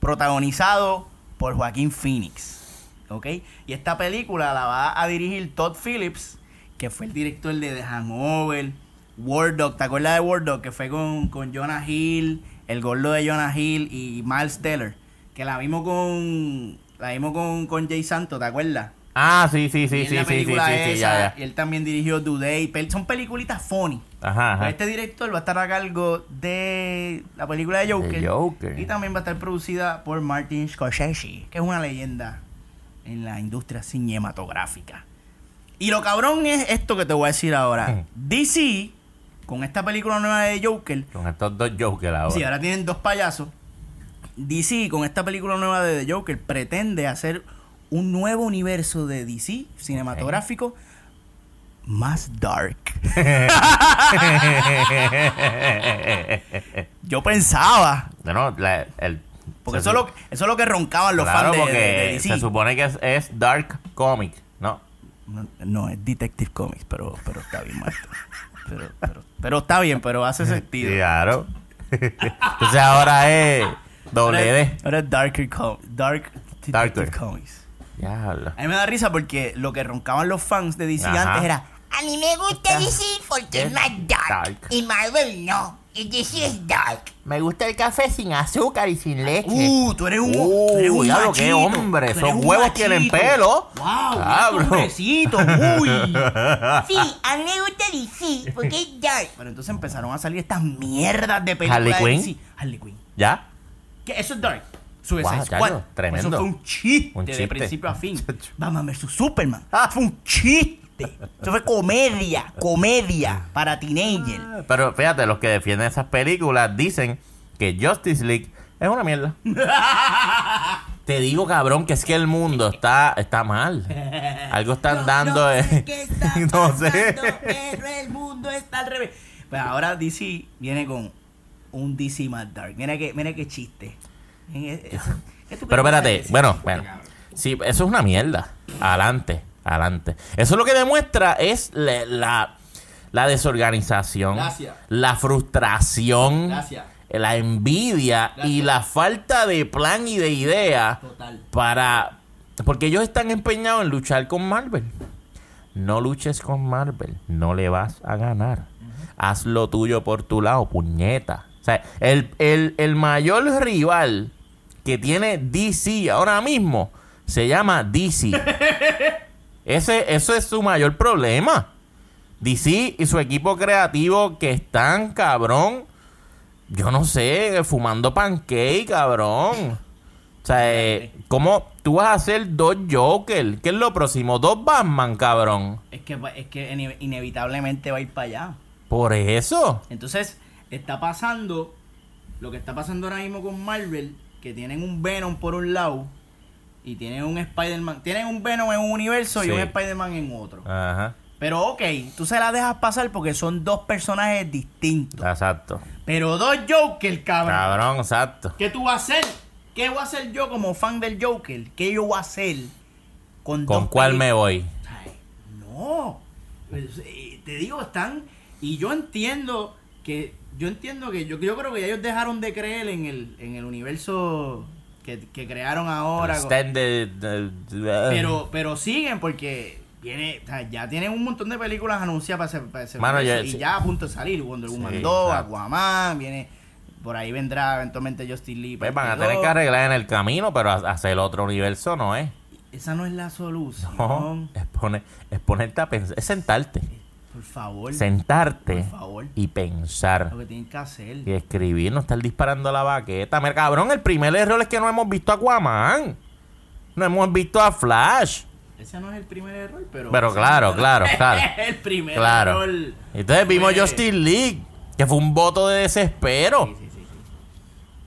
protagonizado por Joaquín Phoenix. ¿Ok? Y esta película la va a dirigir Todd Phillips, que fue el director de The Hangover, War Dog. ¿Te acuerdas de War Dog? Que fue con, con Jonah Hill, el gordo de Jonah Hill y Miles Teller. Que la vimos con. La vimos con, con Jay Santo, ¿te acuerdas? Ah, sí, sí, sí, sí, sí, sí, sí, esa, ya, Y ya. él también dirigió Today. Pel- Son peliculitas funny. Ajá, ajá. Este director va a estar a cargo de la película de Joker, De Joker. Y también va a estar producida por Martin Scorsese, que es una leyenda en la industria cinematográfica. Y lo cabrón es esto que te voy a decir ahora. Hmm. DC, con esta película nueva de Joker, Con estos dos Joker ahora. sí, ahora tienen dos payasos. DC, con esta película nueva de The Joker, pretende hacer un nuevo universo de DC cinematográfico más dark. Yo pensaba. No, la- el, Porque eso es, lo, eso es lo que roncaban los claro, fans de, porque de- de DC. se supone que es, es Dark Comic, ¿no? No, no, es Detective Comics, pero, pero está bien, maestro. Pero, pero, pero está bien, pero hace sentido. Claro. Entonces ahora es doble D. Ahora es Darker Com- Dark Detective Darker. Comics. Diablo. A mí me da risa porque lo que roncaban los fans de DC Ajá. antes era A mí me gusta DC porque es más dark. Dark. Y Marvel no. Y DC es dark. Me gusta el café sin azúcar y sin leche. Uh, tú eres un, Uh, tú eres un diablo, qué machito. hombre, Tú esos un huevos tienen pelo. Wow, Diablo. hombrecito, uy. Sí, a mí me gusta DC porque es dark. Pero entonces empezaron a salir estas mierdas de películas Harley Quinn. Harley Quinn. ¿Ya? ¿Qué? Eso es Dark. Suicide Wow, Squad. tremendo. Eso fue un chiste, Un de principio a fin. Chacho. Batman vs Superman. Fue un chiste. Eso fue comedia, comedia para teenager. Pero fíjate, los que defienden esas películas dicen que Justice League es una mierda. Te digo, cabrón, que es que el mundo está, está mal. Algo están dando. eh, no sé. pero el mundo está al revés. Pues ahora DC viene con un DC más dark. Mira que, mira qué chiste. Miren, eh, eso- ¿qué tú Pero espérate, bueno, bueno. Sí, eso es una mierda. Adelante, adelante. Eso lo que demuestra es la, la, la desorganización, Gracias. la frustración, Gracias. la envidia y la falta de plan y de idea Total. para... Porque ellos están empeñados en luchar con Marvel. No luches con Marvel, no le vas a ganar. Haz lo tuyo por tu lado, puñeta. O sea, el, el- el mayor rival que tiene DC ahora mismo se llama DC. Ese, eso es su mayor problema. DC y su equipo creativo que están, cabrón. Yo no sé, fumando pancake, cabrón. O sea, eh, ¿cómo tú vas a hacer dos Joker? ¿Qué es lo próximo? Dos Batman, cabrón. Es que, va- es que ine- inevitablemente va a ir para allá. Por eso. Entonces, está pasando lo que está pasando ahora mismo con Marvel, que tienen un Venom por un lado y tienen un Spider-Man. Tienen un Venom en un universo y un Spider-Man en otro. Ajá. Pero ok, tú se la dejas pasar porque son dos personajes distintos. Exacto. Pero dos Joker, cabrón. Cabrón, exacto. ¿Qué tú vas a hacer? ¿Qué voy a hacer yo como fan del Joker? ¿Qué yo voy a hacer con ¿Con dos cuál me voy? Ay, no. Pues, eh, te digo, están. Y yo entiendo que. Yo entiendo que. Yo, yo creo que ya ellos dejaron de creer en el, en el universo que, que crearon ahora. Extended, eh, pero, pero siguen porque. O sea, ya tienen un montón de películas anunciadas para ese, para ese Mano, universo, ya- y sí. ya a punto de salir Wonder Sí, Woman 2, exacto. Aquaman, viene por ahí vendrá eventualmente Justin Lee. pues van a tener que arreglar en el camino, pero ha- hacer otro universo no es. Esa no es la solución. No, es, poner, es ponerte a pensar, es sentarte. Por favor. Sentarte Por favor. y pensar. Lo que tienen que hacer. Y escribir, no estar disparando la baqueta. Mira, cabrón, el primer error es que no hemos visto a Aquaman. No hemos visto a Flash. Ese no es el primer error, pero. Pero claro, claro, claro. el primer Claro. error. Entonces vimos fue- Justin League, que fue un voto de desespero. Sí, sí,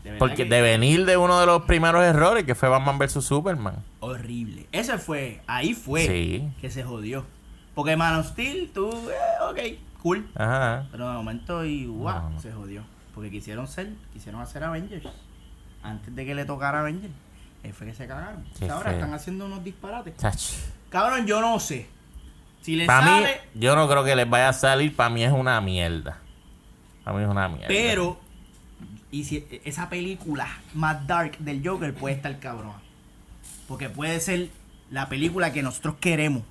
sí. De Porque que- de venir de uno de los primeros errores, que fue Batman vs Superman. Horrible. Ese fue. Ahí fue. Sí. Que se jodió. Porque Man of Steel, tú. eh, ok, cool. Ajá. Pero de momento, y wow, No. se jodió. Porque quisieron ser. Quisieron hacer Avengers. Antes de que le tocara Avengers. Ahí fue que se cagaron. Qué O sea, ahora están haciendo unos disparates. Cabrón, yo no sé. Si les mí, sale. yo no creo que les vaya a salir. Para mí es una mierda. Para mí es una mierda. Pero, y si esa película más dark del Joker puede estar cabrón. Porque puede ser la película que nosotros queremos.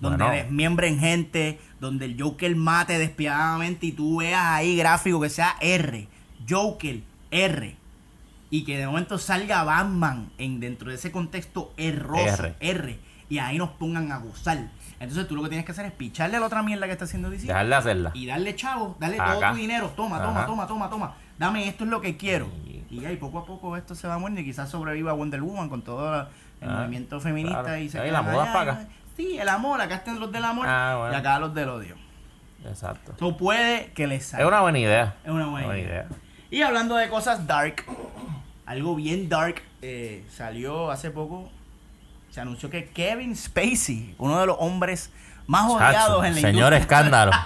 Donde Bueno. desmiembren gente, donde el Joker mate despiadadamente y tú veas ahí gráfico que sea R. Joker, R. Y que de momento salga Batman en, dentro de ese contexto erroso, R. R. Y ahí nos pongan a gozar. Entonces tú lo que tienes que hacer es picharle a la otra mierda que está haciendo DC Dejar de hacerla. y darle chavo, darle Acá. todo tu dinero, toma, toma, Ajá. toma, toma, toma, dame esto es lo que quiero. Y- ahí poco a poco esto se va muriendo y quizás sobreviva Wonder Woman con todo el Ah, movimiento feminista claro. y se Ahí la moda paga. Sí, el amor, acá están los del amor Ah, bueno. y acá los del odio. Exacto. Tú puede que les salga. Es una buena idea. Es una buena Buena idea. idea. Y hablando de cosas dark, algo bien dark eh, salió hace poco. Se anunció que Kevin Spacey, uno de los hombres más odiados Chacho, en la señor industria. escándalo.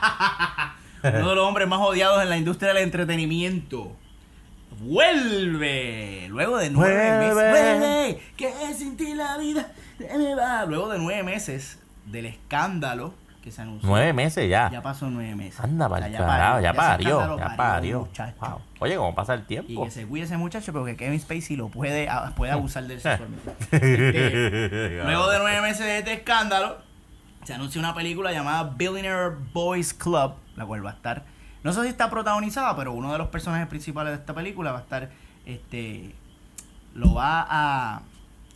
Uno de los hombres más odiados en la industria del entretenimiento. Vuelve. Luego de nueve Vuelve. meses. Vuelve. Que sin ti la vida. Luego de nueve meses del escándalo que se anunció. Nueve meses ya. Ya pasó nueve meses. Anda para el ya carajo, ya parió, escándalo ya parió, parió. Wow. Oye, ¿cómo pasa el Y tiempo? que se cuide ese muchacho porque Kevin Spacey lo puede, puede abusar de él sexualmente. Este, Luego de nueve meses de este escándalo, se anuncia una película llamada Billionaire Boys Club, la cual va a estar, no sé si está protagonizada, pero uno de los personajes principales de esta película va a estar, este, lo va a,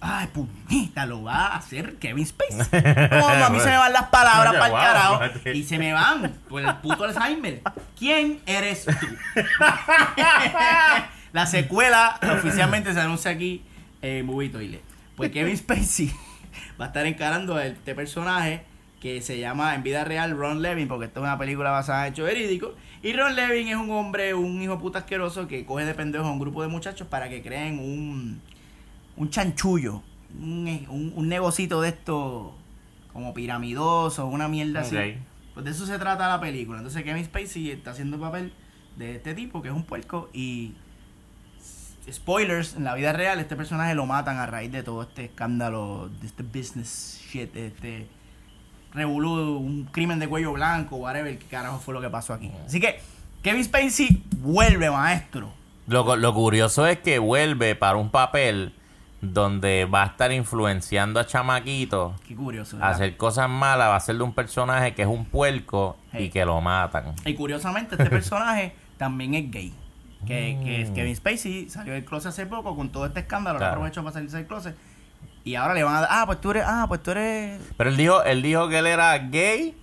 ay, puñeta, lo va a hacer Kevin Spacey. Como a mí se me van las palabras para el carajo y se me van por el puto Alzheimer. ¿Quién eres tú? La secuela oficialmente se anuncia aquí en Movie Toilet. Pues Kevin Spacey va a estar encarando a este personaje que se llama en vida real Ron Levin, porque esta es una película basada en hechos verídicos. Y Ron Levin es un hombre, un hijo puta asqueroso que coge de pendejo a un grupo de muchachos para que creen un, un chanchullo, un, un, un negocito de esto como piramidoso, una mierda así. Pues de eso se trata la película. Entonces Kevin Spacey está haciendo el papel de este tipo que es un puerco y spoilers, en la vida real este personaje lo matan a raíz de todo este escándalo, de este business shit, de este revolú, un crimen de cuello blanco, whatever, qué carajo fue lo que pasó aquí. Así que Kevin Spacey vuelve, maestro. Lo, lo curioso es que vuelve para un papel donde va a estar influenciando a chamaquitos Qué curioso. a hacer cosas malas, va a ser de un personaje que es un puerco y que lo matan. Y curiosamente este personaje también es gay. Que, que es Mm. Kevin Spacey salió del closet hace poco con todo este escándalo, Claro. lo aprovechó para salirse del closet. Y ahora le van a dar, ah, pues tú eres, ah, pues tú eres Pero él dijo, él dijo que él era gay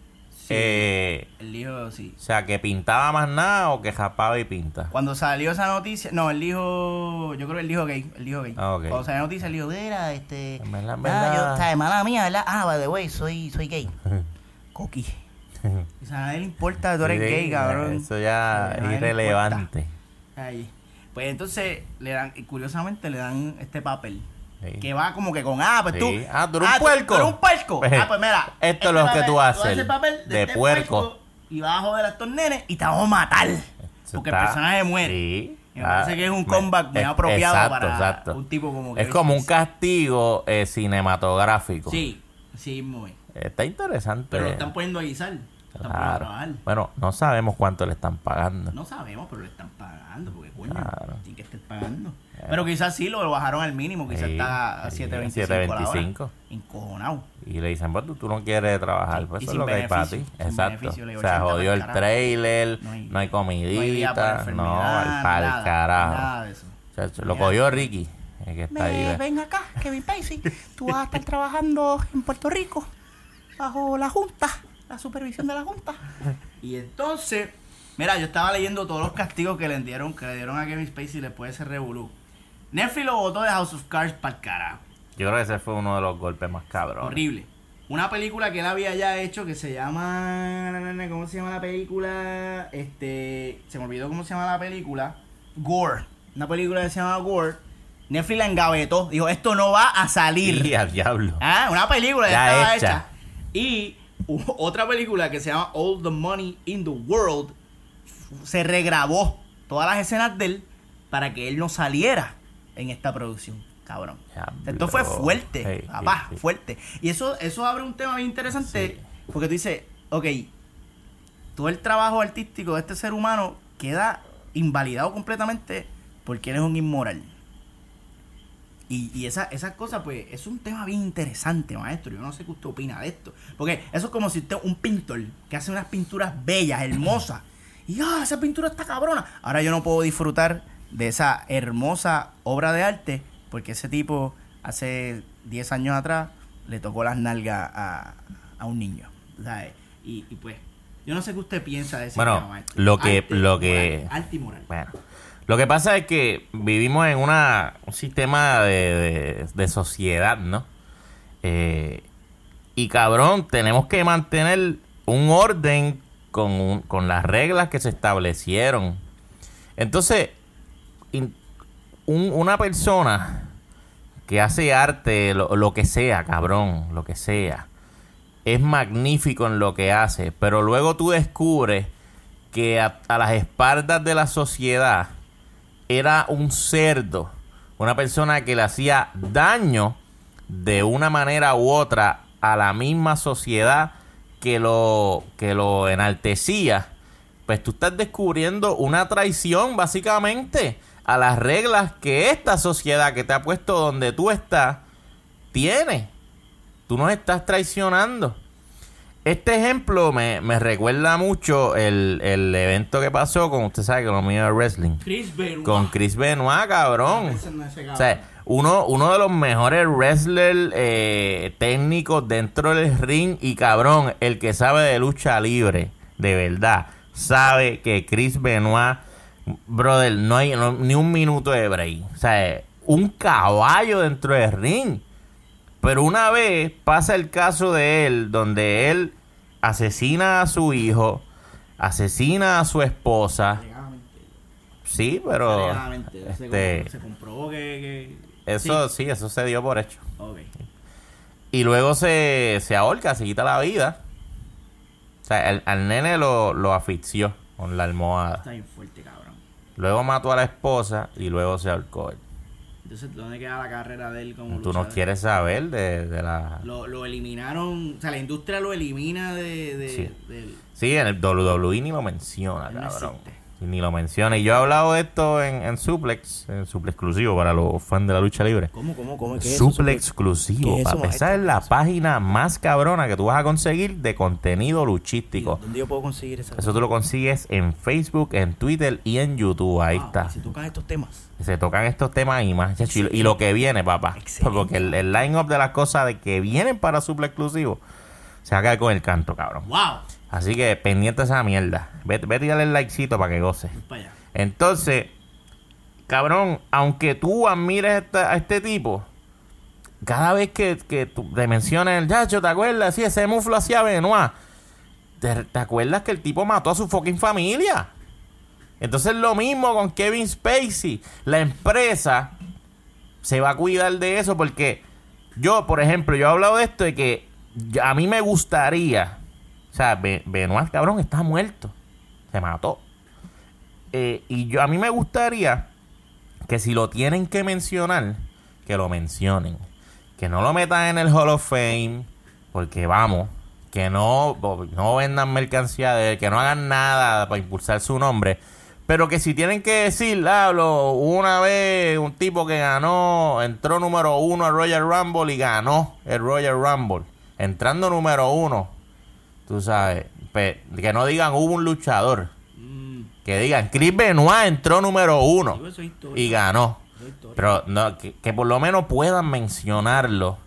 Eh, Él dijo, sí. o sea, que pintaba más nada o que japaba y pinta. Cuando salió esa noticia, no, él dijo, yo creo que él dijo gay, él dijo gay. Ah, ok. Cuando salió la noticia, él dijo, Mira, este. En verdad, en ah, ¿sabes? Mala mía, ¿verdad? Ah, by the way, soy, soy gay. coqui. O sea, a nadie le importa que tú eres Sí, gay, cabrón. Eso ya es irrelevante. Ahí. Pues entonces, le dan, curiosamente le dan este papel. Sí. Que va como que con, ah, pues tú. Sí. Ah, tú eres un tú- puerco. Tú eres un puerco. Pues, ah, pues mira. esto es lo que tú haces, papel de este puerco. Y vas a joder a estos nenes y te vamos a matar. Eso porque está- el personaje muere. Sí. Me parece que es un me- comeback muy es- apropiado exacto, para exacto. un tipo como Es Kevin como un castigo eh, cinematográfico. Sí, sí, muy. Está interesante. Pero lo están poniendo a guisar. Lo están poniendo a Claro. trabajar. Bueno, no sabemos cuánto le están pagando. No sabemos, pero le están pagando, porque coño, Claro. Eh. tiene que estar pagando. Pero quizás sí lo bajaron al mínimo, quizás Sí, está a sí, 7.25 la hora. 7.25. Encojonado. Y le dicen, pues tú, tú no quieres trabajar, pues y eso es lo que hay para ti. Exacto. O sea, 80 jodió pa'l el carajo. trailer, No hay- no hay comidita, no, el nada, carajo. Nada de eso. Lo Mira. cogió Ricky, que está. Me, ven acá, Kevin Spacey. Tú vas a estar trabajando en Puerto Rico bajo la Junta, la supervisión de la Junta. Y entonces, mira, yo estaba leyendo todos los castigos que le dieron, que le dieron a Kevin Spacey después de ese revolú. Netflix lo votó de House of Cards para el carajo. Yo creo que ese fue uno de los golpes más cabrones. Horrible. Una película que él había ya hecho que se llama. ¿Cómo se llama la película? Este. Se me olvidó cómo se llama la película. Gore. Una película que se llama Gore. Netflix la engavetó. Dijo, esto no va a salir. Y al diablo. Ah, una película ya, Ya estaba hecha. hecha. Y otra película que se llama All the Money in the World se regrabó todas las escenas de él para que él no saliera en esta producción. Cabrón. Diablo. Esto fue fuerte, Sí, papá, fuerte. Y eso, eso abre un tema bien interesante porque tú dices, ok, todo el trabajo artístico de este ser humano queda invalidado completamente porque él es un inmoral. Y, y esa, esas cosas, pues, es un tema bien interesante, maestro. Yo no sé qué usted opina de esto. Porque eso es como si usted, un pintor que hace unas pinturas bellas, hermosas. Y, ah, esa pintura está cabrona. Ahora yo no puedo disfrutar de esa hermosa obra de arte porque ese tipo, hace 10 años atrás, le tocó las nalgas a, a un niño. ¿sabes? Y, y pues, yo no sé qué usted piensa de ese Bueno, tema, lo que- Arte lo que- moral, y moral. Bueno, lo que pasa es que vivimos en una, un sistema de, de- de sociedad, ¿no? Eh, y cabrón, tenemos que mantener un orden con, un- con las reglas que se establecieron. Entonces, un- una persona que hace arte, lo, lo que sea, cabrón, lo que sea, es magnífico en lo que hace, pero luego tú descubres que a, a las espaldas de la sociedad era un cerdo, una persona que le hacía daño de una manera u otra a la misma sociedad que lo, que lo enaltecía, pues tú estás descubriendo una traición básicamente a las reglas que esta sociedad que te ha puesto donde tú estás tiene. Tú nos estás traicionando. Este ejemplo me, me recuerda mucho el, el evento que pasó con, usted sabe que lo mío es wrestling. Chris Benoit. Con Chris Benoit, cabrón. No O sea, uno, uno de los mejores wrestlers eh, técnicos dentro del ring y cabrón, el que sabe de lucha libre, de verdad, sabe que Chris Benoit, brother, no hay no- ni un minuto de break. O sea, un caballo dentro del ring. Pero una vez pasa el caso de él, donde él asesina a su hijo, asesina a su esposa. Sí, pero este, se comprobó que, eso Sí. sí. eso se dio por hecho. Y luego se, se ahorca, se quita la vida. O sea, el- al nene lo, lo asfixió con la almohada. Está bien fuerte, cabrón. Luego mató a la esposa y luego se ahorcó él. Entonces, ¿dónde queda la carrera de él como Tú no quieres saber de, de la... Lo, lo eliminaron, o sea, la industria lo elimina de, de- Sí. del... Sí, en el WWE ni lo menciona, No cabrón. existe. Ni lo menciona. Y yo he hablado de esto en, en Suplex, en Suplex exclusivo para los fans de la lucha libre. ¿Cómo, cómo, cómo? ¿Qué es Suplex eso? exclusivo, ¿Qué es eso, papi. Esa es la página más cabrona que tú vas a conseguir de contenido luchístico. ¿Dónde yo puedo conseguir esa? Eso tú lo consigues en Facebook, en Twitter y en YouTube. Ahí Ah, está. Si tocas estos temas. Se tocan estos temas y más. Y, y lo que viene, papá. Excelente. Porque el, el line-up de las cosas de que vienen para Suplex exclusivo se va a caer con el canto, cabrón. ¡Wow! Así que pendiente de esa mierda. Vete, vete y dale el likecito para que goce. Entonces, cabrón, aunque tú admires esta- a este tipo, cada vez que, que tú te mencionas el yacho, ¿te acuerdas? Sí, ese muflo hacía Benoit. ¿Te, te acuerdas que el tipo mató a su fucking familia? Entonces lo mismo con Kevin Spacey. La empresa se va a cuidar de eso porque yo, por ejemplo, yo he hablado de esto de que a mí me gustaría, o sea, Be- Benoit, cabrón, está muerto. Se mató. Eh, y yo a mí me gustaría que si lo tienen que mencionar, que lo mencionen. Que no lo metan en el Hall of Fame, porque vamos, que no, no vendan mercancía de que no hagan nada para impulsar su nombre. Pero que si tienen que decir, hablo, una vez un tipo que ganó, entró número uno al Royal Rumble y ganó el Royal Rumble. Entrando número uno, tú sabes, que no digan hubo un luchador. Mm, Que digan, Chris Benoit entró número uno y ganó. Pero no, que, que por lo menos puedan mencionarlo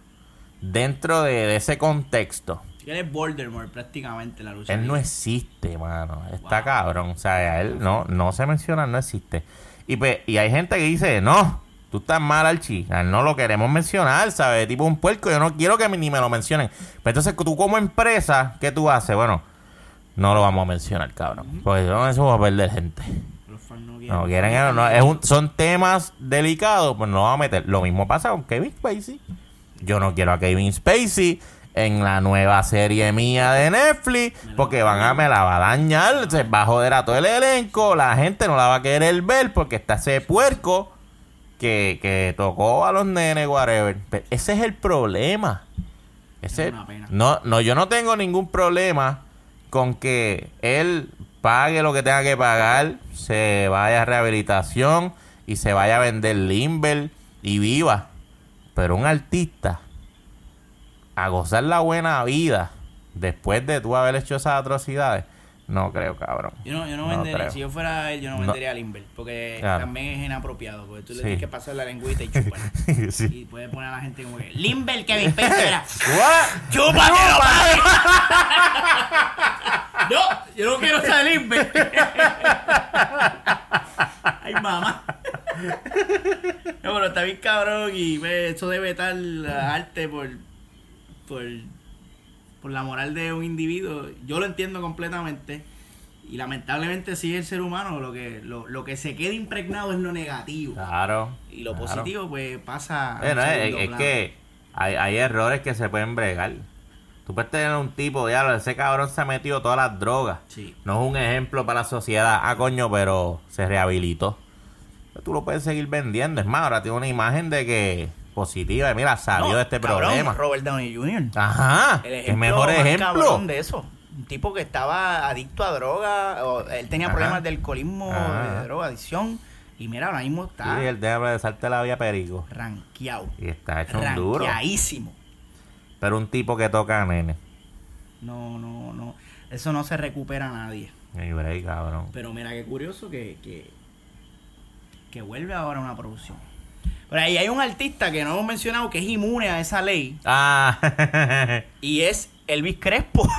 dentro de, de ese contexto. Él es Voldemort prácticamente la lucha. Él no existe, mano. Está Wow. cabrón. O sea, a él no, no se menciona, no existe. Y, pues, y hay gente que dice, no, tú estás mal, Archie. A él no lo queremos mencionar, ¿sabes? Tipo un puerco, yo no quiero que ni me lo mencionen. Pero entonces tú como empresa, ¿qué tú haces? Bueno, no lo vamos a mencionar, cabrón. Porque no, eso va a perder gente. Los fans no quieren. No quieren, no, es un- son temas delicados, pues no lo vamos a meter. Lo mismo pasa con Kevin Spacey. Yo no quiero a Kevin Spacey en la nueva serie mía de Netflix, porque van a me la va a dañar, se va a joder a todo el elenco, la gente no la va a querer ver porque está ese puerco que, que tocó a los nenes, whatever. Pero ese es el problema. Ese, Es no, no, yo no tengo ningún problema con que él pague lo que tenga que pagar, se vaya a rehabilitación y se vaya a vender Limber y viva. Pero un artista a gozar la buena vida después de tú haber hecho esas atrocidades, no creo, cabrón. Yo no, yo no, No vendería, creo. si yo fuera él, yo no vendería a Limber, porque Claro. también es inapropiado, porque tú le Sí. tienes que pasar la lengüita y chupar. Sí. Y puedes poner a la gente como que, Limber, Kevin Spacey, era, What? ¡chúpatelo! No, yo no quiero ser Limber. Ay, mamá. No, pero está bien cabrón y eso debe estar la arte por, por, por la moral de un individuo. Yo lo entiendo completamente. Y lamentablemente sí el ser humano lo que lo, lo que se queda impregnado es lo negativo. Claro. Y lo claro. positivo pues pasa a es, que hay, hay errores que se pueden bregar. Tú puedes tener un tipo, diablo, ese cabrón se ha metido todas las drogas. Sí. No es un ejemplo para la sociedad. Ah, coño, pero se rehabilitó. Tú lo puedes seguir vendiendo. Es más, ahora tiene una imagen de que positiva. Mira, salió No, de este cabrón, problema. Robert Downey Jr. Ajá. El El mejor ejemplo. de eso. Un tipo que estaba adicto a droga, o él tenía Ajá. problemas de alcoholismo, Ajá. de droga, adicción. Y mira, ahora mismo Sí, está el de la vía perico. ranqueado. Y está hecho un duro. Ranqueadísimo. Pero un tipo que toca a nene. No, no, no. Eso no se recupera a nadie. Y break, cabrón. Pero mira qué curioso que, que, que vuelve ahora una producción. Pero ahí hay un artista que no hemos mencionado que es inmune a esa ley Ah. y es Elvis Crespo.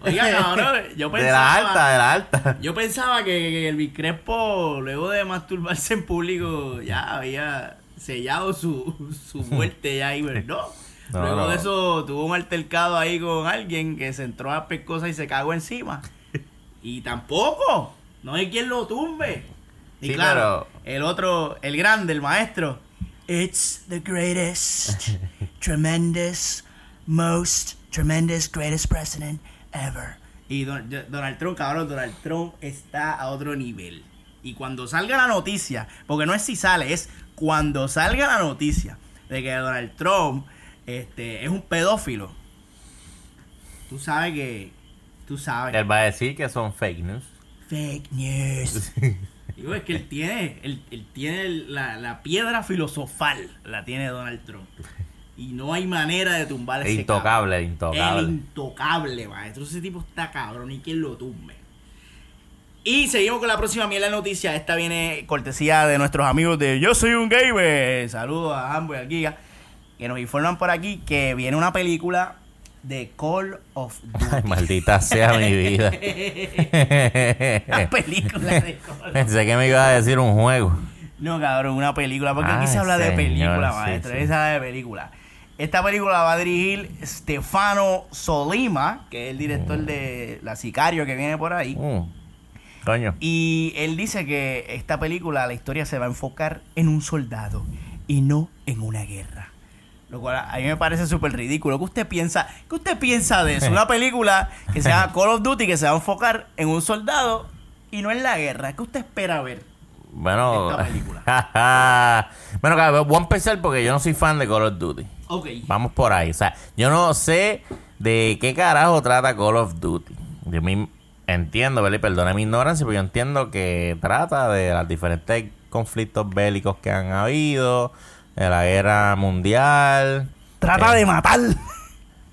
Oiga, cabrón, yo de la alta, pensaba, de la alta. yo pensaba que, que Elvis Crespo, luego de masturbarse en público, ya había sellado su, su muerte ya ahí, pero no. No, luego no. de eso tuvo un altercado ahí con alguien que se entró a pescosa y se cagó encima. Y tampoco, no hay quien lo tumbe. Y Sí, claro, el otro, el grande, el maestro. It's the greatest, tremendous, most tremendous, greatest president ever. Y Don- Donald Trump, cabrón, Donald Trump está a otro nivel. Y cuando salga la noticia, porque no es si sale, es cuando salga la noticia de que Donald Trump este, es un pedófilo. Tú sabes que. Tú sabes. Él va a decir que son fake news. Fake news. Digo, es que él tiene, él, él tiene la, la piedra filosofal, la tiene Donald Trump. Y no hay manera de tumbar ese Intocable, cabrón. intocable. El intocable, maestro. Ese tipo está cabrón y quien lo tumbe. Y seguimos con la próxima mierda de noticias. Esta viene cortesía de nuestros amigos de Yo Soy un Gamer. Saludos a ambos y al Giga. que nos informan por aquí que viene una película de Call of Duty. Ay, maldita sea mi vida. Una película de Call of Pensé que me iba a decir un juego. No, cabrón, una película. Porque aquí se habla de película, sí, maestro. sí. Se habla de película. Esta película la va a dirigir Stefano Solima, que es el director de La Sicario que viene por ahí. Mm. Coño. Y él dice que esta película, la historia se va a enfocar en un soldado y no en una guerra. Lo cual a mí me parece súper ridículo. ¿Qué usted piensa? ¿Qué usted piensa de eso? Una película que se llama Call of Duty que se va a enfocar en un soldado y no en la guerra. ¿Qué usted espera ver? Bueno, esta película. bueno, cabrón, voy a empezar porque yo no soy fan de Call of Duty. Ok. Vamos por ahí. O sea, yo no sé de qué carajo trata Call of Duty. Yo mi- entiendo, ¿verdad? Y perdone mi ignorancia, pero yo entiendo que trata de los diferentes conflictos bélicos que han habido, de la guerra mundial. Trata Eh, de matar.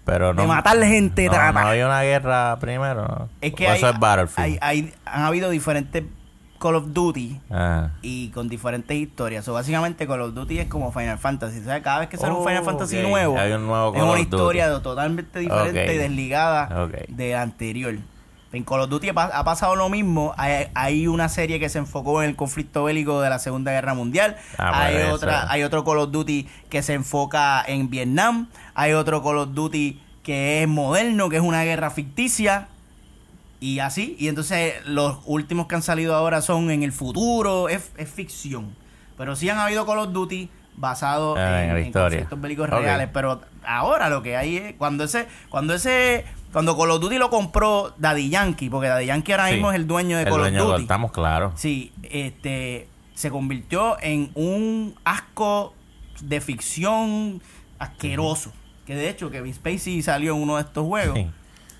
Pero no, de matar gente, no, trata. no había una guerra primero. Es que O hay, eso es Battlefield. hay- hay- han habido diferentes Call of Duty Ah. y con diferentes historias. O básicamente Call of Duty es como Final Fantasy. ¿sabes? Cada vez que sale un Oh, Final Fantasy ok. nuevo, Hay un nuevo es Call una of historia Duty. totalmente diferente y desligada de la anterior. En Call of Duty ha, pa- ha pasado lo mismo. Hay, hay una serie que se enfocó en el conflicto bélico de la Segunda Guerra Mundial. Ah, pues hay, eso. otra, hay otro Call of Duty que se enfoca en Vietnam. Hay otro Call of Duty que es moderno, que es una guerra ficticia. Y así, y entonces los últimos que han salido ahora son en el futuro, es, es ficción. Pero sí han habido Call of Duty basados Ah, en en, conflictos bélicos reales. Pero ahora lo que hay es, cuando ese, cuando ese, cuando Call of Duty lo compró Daddy Yankee, porque Daddy Yankee ahora Sí. mismo es el dueño de El Call dueño of Duty. Estamos claros. Sí, este se convirtió en un asco de ficción asqueroso. Que de hecho Kevin Spacey salió en uno de estos juegos. Sí.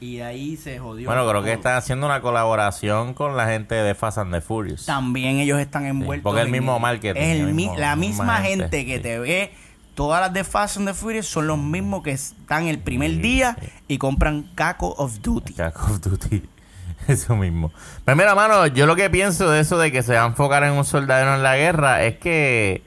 Y ahí se jodió. Bueno, creo que están haciendo una colaboración con la gente de Fast and the Furious. También ellos están envueltos. porque es el mismo marketing, Es el el mismo- la misma misma gente, gente, que sí. te ve. Todas las de Fast and the Furious son los mismos que están el primer día y compran Caco of Duty. Call of Duty. Eso mismo. Pues mira, mano, yo lo que pienso de eso de que se va a enfocar en un soldado en la guerra es que,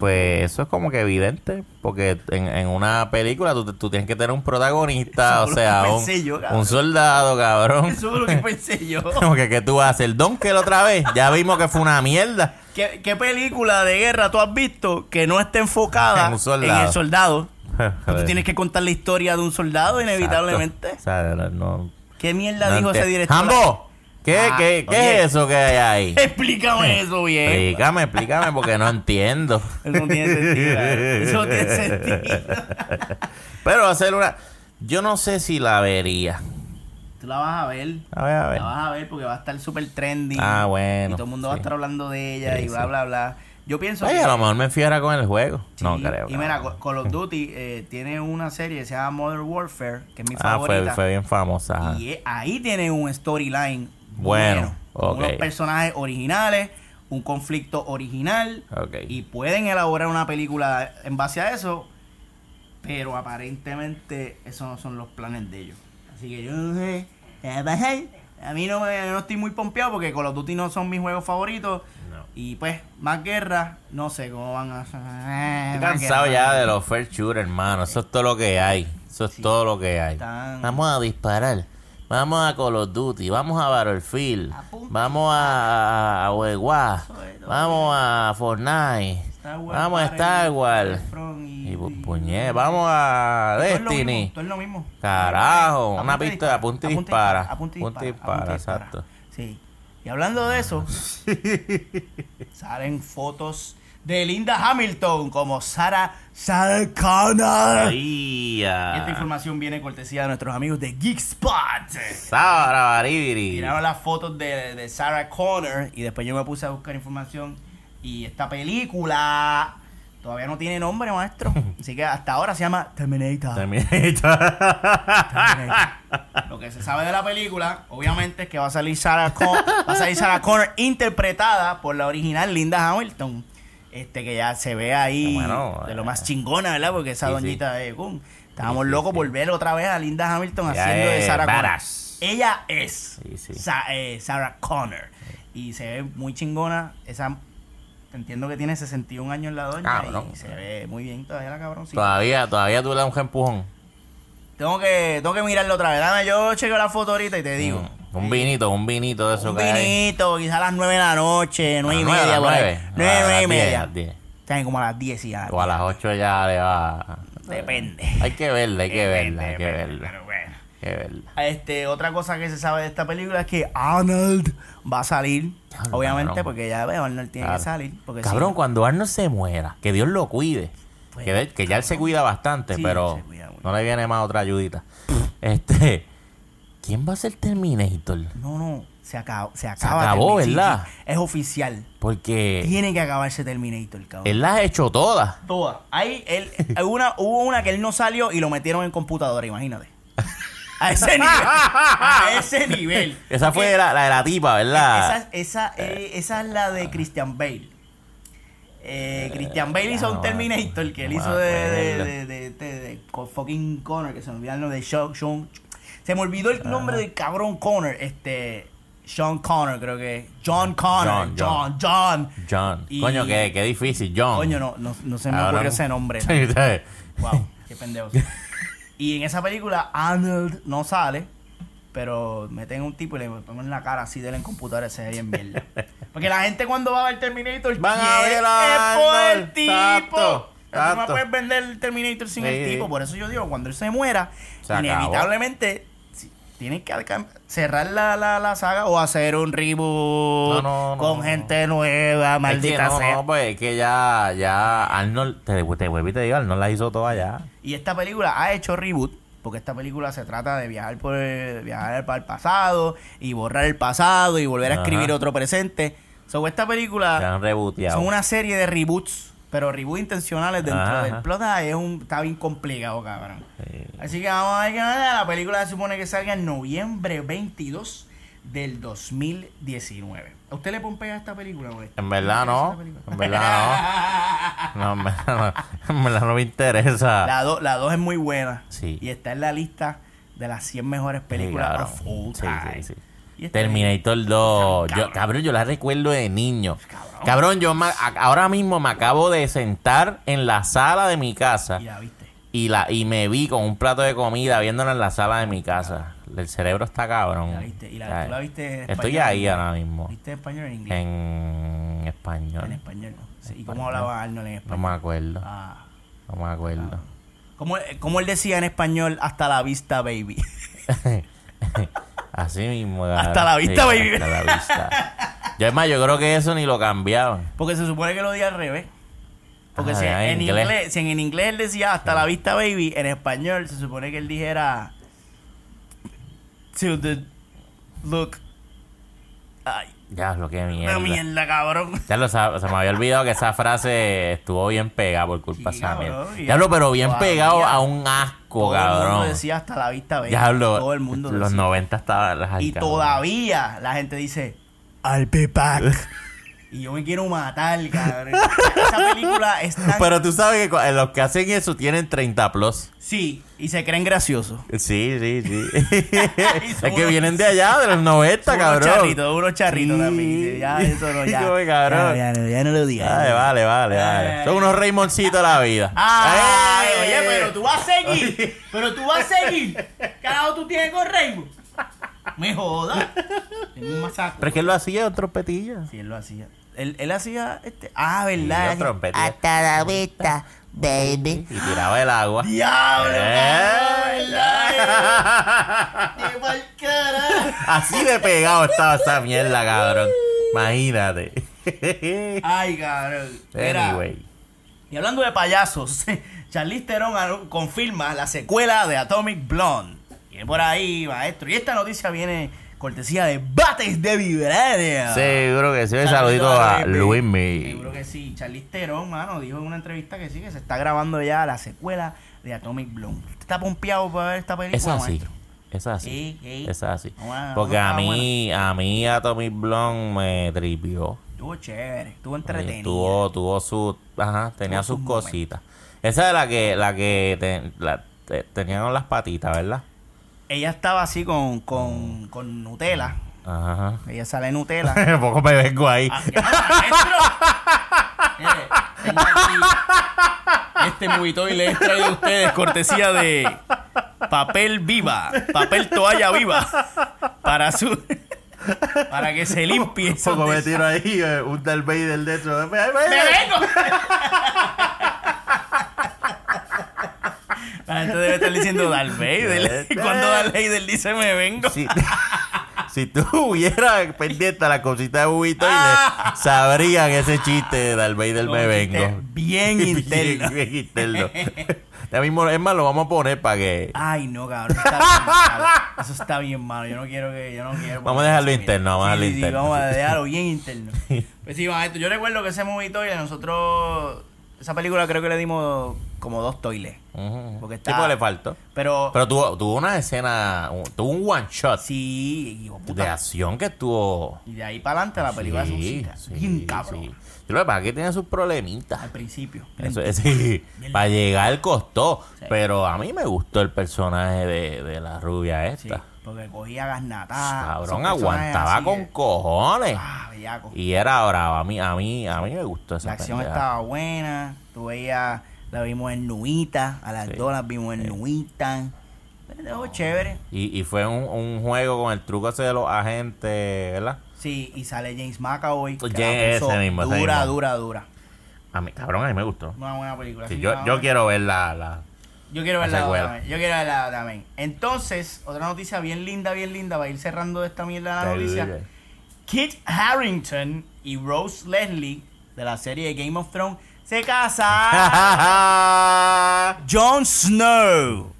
pues, eso es como que evidente. Porque en, en una película tú, tú tienes que tener un protagonista, Eso o sea, que un, yo, un soldado, cabrón. Eso es lo que pensé yo. Como que, ¿qué tú vas a hacer? Donkel otra vez. Ya vimos que fue una mierda. ¿Qué, qué película de guerra tú has visto que no esté enfocada En el soldado? Tú tienes que contar la historia de un soldado inevitablemente. Exacto. O sea, no- no- ¿Qué mierda no dijo ese director? ¡Jambo! ¿Qué, Ah, qué, qué oye. es eso que hay ahí? Explícame eso bien. Explícame, explícame porque no entiendo. Eso no tiene sentido. cabrón. Eso no tiene sentido. Pero hacer una... Yo no sé si la vería. Tú la vas a ver. A ver, a ver. La vas a ver porque va a estar súper trendy. Ah, bueno, Y todo el mundo va a estar hablando de ella Sí, y bla, sí. bla, bla. Yo pienso Oye, que... a lo mejor me fiera con el juego. No creo. Y mira. Call of Duty eh, tiene una serie que se llama Modern Warfare, que es mi Ah, fue, favorita. fue bien famosa. Y eh, ahí tiene un storyline Bueno, con ok. unos personajes originales, un conflicto original. Y pueden elaborar una película en base a eso, pero aparentemente esos no son los planes de ellos. Así que yo no sé qué va a pasar. A mí no, me, no estoy muy pompeado porque Call of Duty no son mis juegos favoritos. No. Y pues, más guerra, no sé cómo van a... eh, Estoy cansado ya de los first shooters, hermano. Eso es todo lo que hay. Eso es Sí. todo lo que hay. Están- Vamos a disparar. Vamos a Call of Duty. Vamos a Battlefield. Vamos a, a Vamos a Fortnite. Vamos a Star Wars. Y, Y pu- y- puñe, vamos a Destiny. todo es lo mismo. Carajo, una pistola, apunta y dispara, apunta y dispara. exacto. Sí. Y hablando de eso, salen fotos de Linda Hamilton como Sarah, Sarah Connor. Ahí, Y esta información viene cortesía de nuestros amigos de Geek Spot. Sabra, baribiri. Tiraron las fotos de, de Sarah Connor y después yo me puse a buscar información y esta película todavía no tiene nombre, maestro. Así que hasta ahora se llama Terminator. Terminator. Lo que se sabe de la película, obviamente, es que va a salir Sarah, Con- va a salir Sarah Connor interpretada por la original Linda Hamilton. Este que ya se ve ahí Bueno, de lo eh, más chingona, ¿verdad? Porque esa sí, doñita de Gun. Estábamos locos por ver otra vez a Linda Hamilton haciendo de Sarah Connor. Ella es. Sa- eh, Sarah Connor. Y se ve muy chingona. Esa entiendo que tiene 61 años la doña Cabrón. y se ve muy bien todavía la cabroncita. Todavía, todavía tú le das un empujón. Tengo que, tengo que mirarlo otra vez. Dame, yo chequeo la foto ahorita y te digo. Mm, Un vinito, un vinito de eso Un que vinito, quizás a las 9 de la noche, 9 y nueve, media, a las por ahí. nueve. 9, A 9 las y diez, media. Están como a las 10 y ya. O a las 8 ya le va. Depende. Hay que verla, hay que verla, hay que verla. Pero bueno. Hay que verla. Este, otra cosa que se sabe de esta película es que Arnold va a salir. Obviamente, cabrón. porque ya veo, Arnold tiene Claro. que salir. Porque Cabrón, cuando Arnold se muera, que Dios lo cuide. Pues, que, ya él se cuida bastante, Sí, pero se cuida mucho. No le viene más otra ayudita. este, ¿quién va a ser Terminator? No, no, se acabó. Se, acaba acabó, Termi- sí, ¿verdad? sí, es oficial. Porque Tiene que acabarse Terminator, cabrón. él las ha hecho todas. Todas. Ahí, él, hubo una, hubo una que él no salió y lo metieron en computadora, imagínate. A ese nivel. A ese nivel. Esa fue la, la de la tipa, ¿verdad? Esa, esa, eh, esa es la de Christian Bale. Eh, Christian Bale hizo un Terminator que él hizo me de, de, co- fucking Connor, que se me olvidó el nombre de Sean, Sean- Se me olvidó el nombre del cabrón Connor, este Sean Connor creo que John Connor, John, John, John. Coño, qué, qué difícil, John. Coño, no, no, no se me ocurrió ese nombre. Wow, qué pendejo. Y en esa película Arnold no sale, pero meten un tipo y le ponen la cara así de él en computadora y se ve bien mierda. Porque la gente cuando va a ver Terminator Van a ver a es por el tipo. Exacto, Tú no exacto. puedes vender el Terminator sin el tipo. Por eso yo digo, cuando él se muera, Se inevitablemente si- tienen que cerrar la, la, la saga o hacer un reboot No, no, no, con gente nueva, Es que maldita sea. no, pues es que ya, ya Arnold, te, te vuelvo y te digo, Arnold la hizo toda ya. Y esta película ha hecho reboot, porque esta película se trata de viajar por el, viajar para el pasado y borrar el pasado y volver a Ajá. escribir otro presente. So, esta película son una serie de reboots, pero reboots intencionales dentro Ajá. del plot. Ay, es un, está bien complicado, cabrón. Sí. Así que vamos a ver qué pasa. La película se supone que salga en noviembre 22 del 2019. ¿A usted le pompea esta película, güey? En verdad ¿Le no, en verdad no. No, en verdad no, en verdad no me interesa. La 2 la dos es muy buena. Sí. Y está en la lista de las 100 mejores Sí, películas cabrón. of all Sí, time. sí, sí. Y esta- Terminator 2. Cabrón. Yo, cabrón, yo la recuerdo de niño. Cabrón. Cabrón, yo me- ahora mismo me acabo de sentar en la sala de mi casa Y la viste. y la y me vi con un plato de comida viéndola en la sala de mi casa. El cerebro está cabrón. Y la viste. Y la, O sea, tú la viste en español. Estoy ahí ahora mismo. ¿Viste en español o en inglés? En español. En español. Sí, ¿Y cómo hablaba Arnold en No español? me acuerdo. Ah. No me acuerdo. ¿Cómo, cómo él decía en español hasta la vista, baby? Así mismo. Hasta la vista, baby. Hasta la vista. Yo es más, yo creo que eso ni lo cambiaban. Porque se supone que lo diga al revés. Porque Ah, si, en inglés. si en inglés él decía hasta la vista, baby, en español se supone que él dijera. To the look. Ay, Ya, lo que una mierda. mierda, cabrón. Ya lo se me había olvidado que esa frase estuvo bien pegada por culpa Sí, de esa cabrón, mierda. y Diablo, pero bien pegado a un asco, Todo el mundo cabrón. decía hasta la vista, baby. Diablo, Todo el mundo los decía. 90 estaban las Y cabrón. todavía la gente dice, al Pepac. y yo me quiero matar, cabrón. Esa película es tan... Pero tú sabes que eh, los que hacen eso tienen 30 plus. Sí, y se creen graciosos. Sí, sí, sí. es que vienen de allá, de los 90, Son unos cabrón. charritos, unos charritos Sí. también. Ya, eso no, ya. Cabrón. Ya, ya no, ya no lo digas. Vale, vale, vale, vale. Ay. Son unos Raymoncitos de la vida. Ay, ¡Eh! oye, pero tú vas a seguir. Pero tú vas a seguir. Carajo, tú tienes con Rainbow. Me jodas. Tengo un masaco. Pero es que él lo hacía en trompetilla. Sí, él lo hacía. Él, él hacía este. Ah, Y ¿verdad? Hasta la vista, baby. Y tiraba el agua. ¡Diablo! Eh. ¿verdad? ¡Qué mal cara! Así de pegado estaba esa mierda, cabrón. Imagínate. Ay, cabrón. Mira, Anyway. Y hablando de payasos, Charlize Theron confirma la secuela de Atomic Blonde. Viene por ahí, maestro. Y esta noticia viene cortesía de Bates de Vibrania. Seguro que sí. Un Saludito saludito a Luis Luis Mi. Mi. Seguro que sí. Charlize Theron, mano, dijo en una entrevista que sí, que se está grabando ya la secuela de Atomic Blonde. ¿Usted está pompeado para ver esta película, Es así. maestro? Es así. Sí, sí. Es así. Porque a mí, a mí Atomic Blonde me tripió. Estuvo chévere, estuvo entretenido. Tuvo, tuvo su, ajá, tenía Tuvo sus sus cositas. Esa es la que, la que te- la- te- tenían las patitas, ¿verdad? Ella estaba así con, con, con Nutella. Ajá. Ella sale Nutella. Poco me vengo ahí. Ah, tengo aquí este movito y le he traído a ustedes cortesía de papel viva, papel toalla viva para su para que se limpie. esos Poco me tiro ahí eh, un Darth Vader de eso. ¡Me vengo! La gente debe estar diciendo Darth Vader. Cuando Darth Vader dice me vengo. Si, si tú hubieras pendiente a la cosita de Bubito le sabrían ese chiste de Darth Vader me vengo. Bien interno. Bien, bien interno. Ya mismo, es más, lo vamos a poner para que. Ay, no, cabrón. Está bien malo. Eso está bien malo. Yo no quiero que. Yo no quiero Vamos a dejarlo interno, vamos a dejarlo sí, sí, interno. Vamos a dejarlo bien interno. Pues sí, maestro. Yo recuerdo que ese movie toilet, nosotros. Esa película creo que le dimos como dos toiles. Ujú. Porque está- le faltó. Pero. Pero tuvo, tuvo una escena, un- tuvo un one shot sí, hijo de puta. de acción que estuvo. Y de ahí para adelante la película es un Sí, cita. sí, Bien cabrón. sí. Yo lo que pasa es que tiene sus problemitas. Al principio. Eso, es- sí, para llegar costó. Pero a mí me gustó el personaje de, de la rubia esta. Porque cogía gasnatada. Cabrón, aguantaba con cojones. Ah, bellaco. Y era brava. A mí, a mí, a mí me gustó esa La acción pendeja. estaba buena. Tú veías, la vimos en Nuita. A las Sí. dos las vimos en Nuita. Pero chévere. Y, y fue un, un juego con el truco ese de los agentes, ¿verdad? Sí, y sale James McAvoy. James- la puso ese mismo, ese Dura, mismo. dura, dura. A mí, cabrón, a mí me gustó. Una buena película. Sí, Sí, yo, yo quiero ver la, la- Yo quiero la verla secuela. también. Yo quiero verla también. Entonces, otra noticia bien linda, bien linda. Va a ir cerrando esta mierda la noticia. Kit Harrington y Rose Leslie de la serie de Game of Thrones se casaron. Jon Snow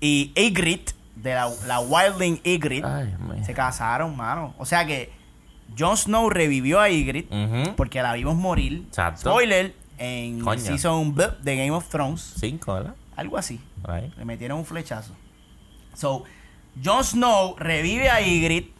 y Ygritte de la, la Wildling Ygritte Ay, se casaron, mano. O sea que Jon Snow revivió a Ygritte porque la vimos morir. Exacto. Spoiler en Coño. season de Game of Thrones, Cinco, ¿verdad? Algo así. Le metieron un flechazo. So, Jon Snow revive a Ygritte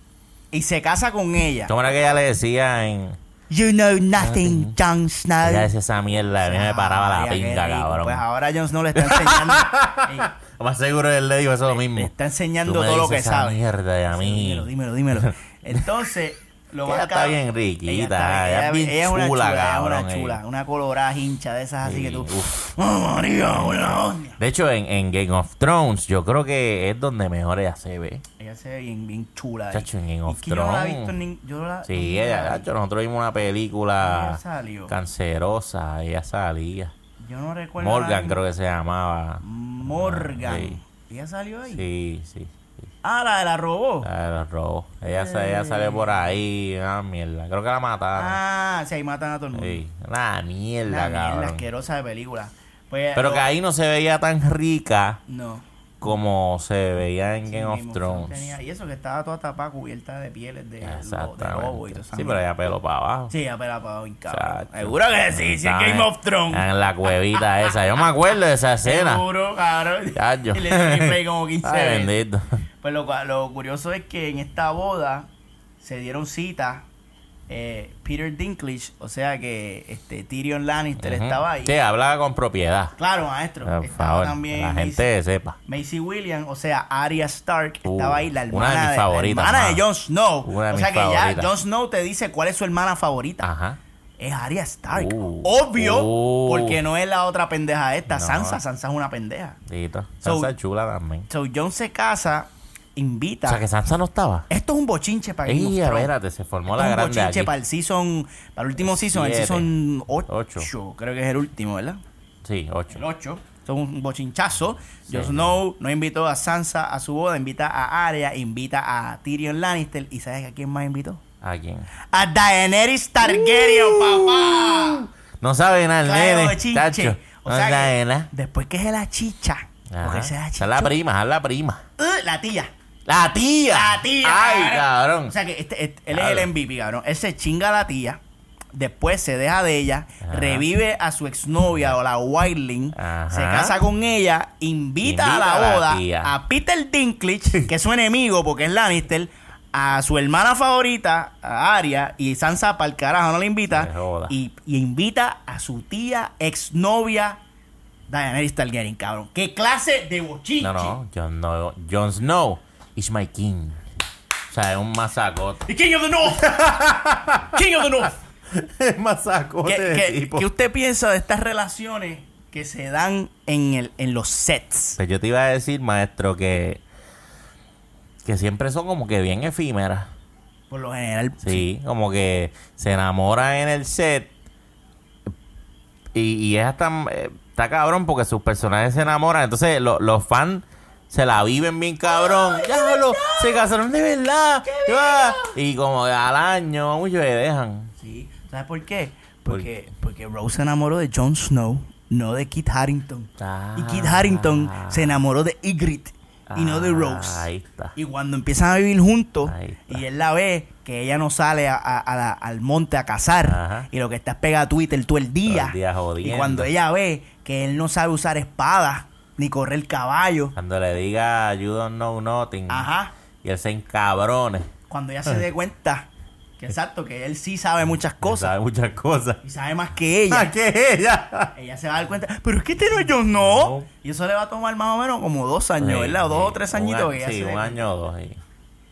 y se casa con ella. ¿Cómo era que ella le decía en... You know nothing, Jon Snow. Ella decía esa mierda, a mí me paraba la pinga, cabrón. Pues ahora Jon Snow le está enseñando. Ey, Lo más seguro él le dijo eso mismo. le está enseñando todo lo que esa sabe. mierda y a Sí, mí. dímelo, dímelo, dímelo. Entonces, lo Que más ella está cabrón- bien riquita, Ella, está- ella es ella- bien ella es una chula, chula, cabrón, una chula. Una colorada hincha de esas así Sí, que tú. ¡Oh, María! De hecho, en, en Game of Thrones, yo creo que es donde mejor ella se ve. Ella se ve bien, bien chula. Chacho, en Game of que yo no la he Thrones. visto en yo la- Sí, ella, la nosotros vimos una película salió. cancerosa, ella salía. Yo no recuerdo. Morgan creo que se llamaba. Morgan. Sí. ¿Ella salió ahí? Sí, sí. Ah, la de la robó. Ah, la robó. Ella, sa- ella sale por ahí, una mierda. Creo que la mataron. Ah, sí, ahí matan a todo el mundo. Sí, una mierda, Una mierda cabrón. asquerosa de película. Pues, Pero lo- que ahí no se veía tan rica No. Como se veía en Sí, Game of Thrones. tenía- y eso que estaba toda tapada, cubierta de pieles de, de lobo y todo. Sí, pero ella pelo para abajo. Sí, apela para bien cabrón. Seguro que sí, si es Game of Thrones. En la cuevita esa. Yo me acuerdo de esa escena. Seguro, cabrón. Chacho. Y le di play como 15 Ay, veces. bendito. Pues lo, lo curioso es que en esta boda se dieron cita eh, Peter Dinklage, o sea que este Tyrion Lannister estaba ahí. Sí, hablaba con propiedad. Claro, maestro. Por favor, también la Macy- gente sepa. Macy Williams, o sea, Arya Stark, Uh, estaba ahí, la una de hermana, mis de, favoritas, la hermana de. Jon Snow. Una de o sea que ya. Jon Snow te dice cuál es su hermana favorita. Ajá. Es Arya Stark. Uh. Obvio, Uh. porque no es la otra pendeja esta, No. Sansa. Sansa es una pendeja. So- Sansa es chula también. So, Jon se casa, invita. O sea, que Sansa no estaba. Esto es un bochinche para Game of Ey, Thrones. espérate, se formó Esto la es un grande bochinche aquí. para el season, para el último season, el Siete. season 8, Ocho. creo que es el último, ¿verdad? Sí, El ocho. 8. Esto es un bochinchazo. Jon Snow no invitó a Sansa a su boda, invita a Arya, invita a Tyrion Lannister. ¿Y sabes a quién más invitó? ¿A quién? A Daenerys Targaryen, papá. No sabe nada el Claro, nene, chinche. chacho. O no sea sabe que nada. después que se la chicha, Ajá. porque se la Esa es la chicha, prima, es la prima. uh, la tía. ¡La tía! La tía. ¡Ay, cabrón! O sea que este, este- él es el MVP, cabrón. Él se chinga a la tía. Después se deja de ella, Ajá. revive a su exnovia o la Wildling, Ajá. se casa con ella, invita, Invita a la a la boda tía. a Peter Dinklage, que es su enemigo porque es Lannister, a su hermana favorita, a Arya, y Sansa para el carajo no la invita, Se joda. y, y invita a su tía exnovia, Daenerys Targaryen, cabrón. ¿Qué clase de bochinche? No, no, Jon, no, Jon Snow is my king. O sea, es un masacote. The King of the North. King of the North. Es masacote ¿Qué, de qué- tipo. qué usted piensa de estas relaciones que se dan en, el, en los sets? Pues yo te iba a decir, maestro, que, que siempre son como que bien efímeras. Por lo general, Sí, como que se enamoran en el set. Y, y es hasta. eh, Está cabrón porque sus personajes se enamoran. Entonces lo- los fans se la viven bien cabrón. Ya lo, se casaron de verdad. Ah, Y como al año, muchos le dejan. Sí. ¿Sabes por qué? Porque, porque Rose se enamoró de Jon Snow, no de Kit Harington. y Kit Harington se enamoró de Ygritte y no de Ah, Rose. Ahí está. Y cuando empiezan a vivir juntos y él la ve que ella no sale a- a- a la- al monte a cazar Ajá. y lo que está es pegada a Twitter todo el día. Todo el día y cuando ella ve que él no sabe usar espada ni correr caballo, Cuando le diga you don't know nothing. ajá, Y él se encabrone. cuando ella se dé cuenta que exacto, que él sí sabe muchas cosas Sabe muchas cosas. y sabe más que ella. ¿A qué ella? ella se va a dar cuenta, pero es que este no es yo, no. No. Y eso le va a tomar más o menos como dos años, ¿verdad? O dos o tres añitos. que ella Sí, un año o dos. sí.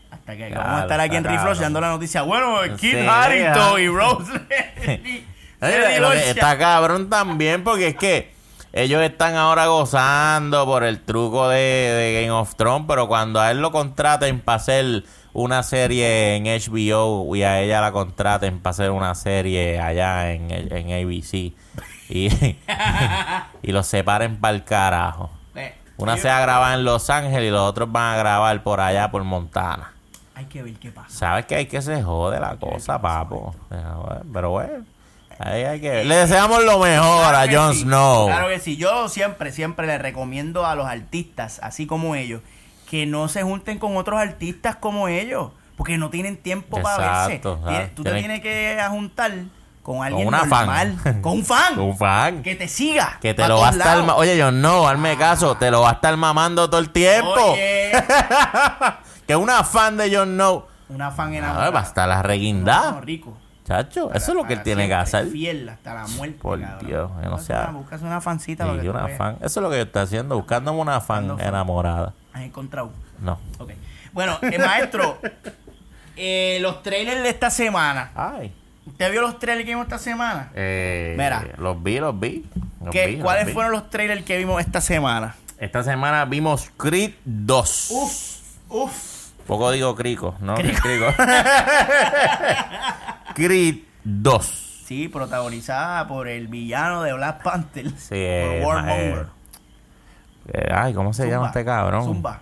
Hasta que Claro, vamos a estar aquí en Reflosh dando la noticia. Bueno, Sí, Harrington y Rose. Que está cabrón también porque es que ellos están ahora gozando por el truco de, de Game of Thrones, pero cuando a él lo contraten para hacer una serie en HBO y a ella la contraten para hacer una serie allá en, en ABC y, y los separen para el carajo. Una se va a grabar en Los Ángeles y los otros van a grabar por allá por Montana. Hay que ver qué pasa. Sabes que hay que se jode la cosa, papo. Pero bueno, ahí hay que ver. Le deseamos lo mejor Claro a Jon sí, Snow. Claro que sí. Yo siempre, siempre le recomiendo a los artistas, así como ellos, que no se junten con otros artistas como ellos. Porque no tienen tiempo para verse. Tú te tienes que juntar con alguien una normal. fan. Con un fan. Un fan. Que te siga. Que te lo va a estar... Oye, Jon Snow, hazme caso. Te lo va a estar mamando todo el tiempo. Oye, que una fan de Jon Snow. una fan A enamorada. va a estar la No, reguindada. rico. Chacho, eso es lo que él tiene que hacer. Fiel hasta la muerte. Por cabrón. Dios, no una- Buscas una fancita Sí, que una fan. Eso es lo que yo estoy haciendo, buscándome una fan enamorada. Has encontrado. No. Ok. Bueno, eh, maestro, eh, los trailers de esta semana. Ay. ¿Usted vio los trailers que vimos esta semana? Eh, Mira. Los vi, los vi. los ¿Qué- vi, los ¿Cuáles vi. fueron los trailers que vimos esta semana? Esta semana vimos Creed 2. Uf, uf. Poco digo Crico, ¿no? Crico. Creed 2. Sí, protagonizada por el villano de Black Panther. Sí, por Warmonger. Eh, ay, ¿cómo se llama este cabrón? Zumba.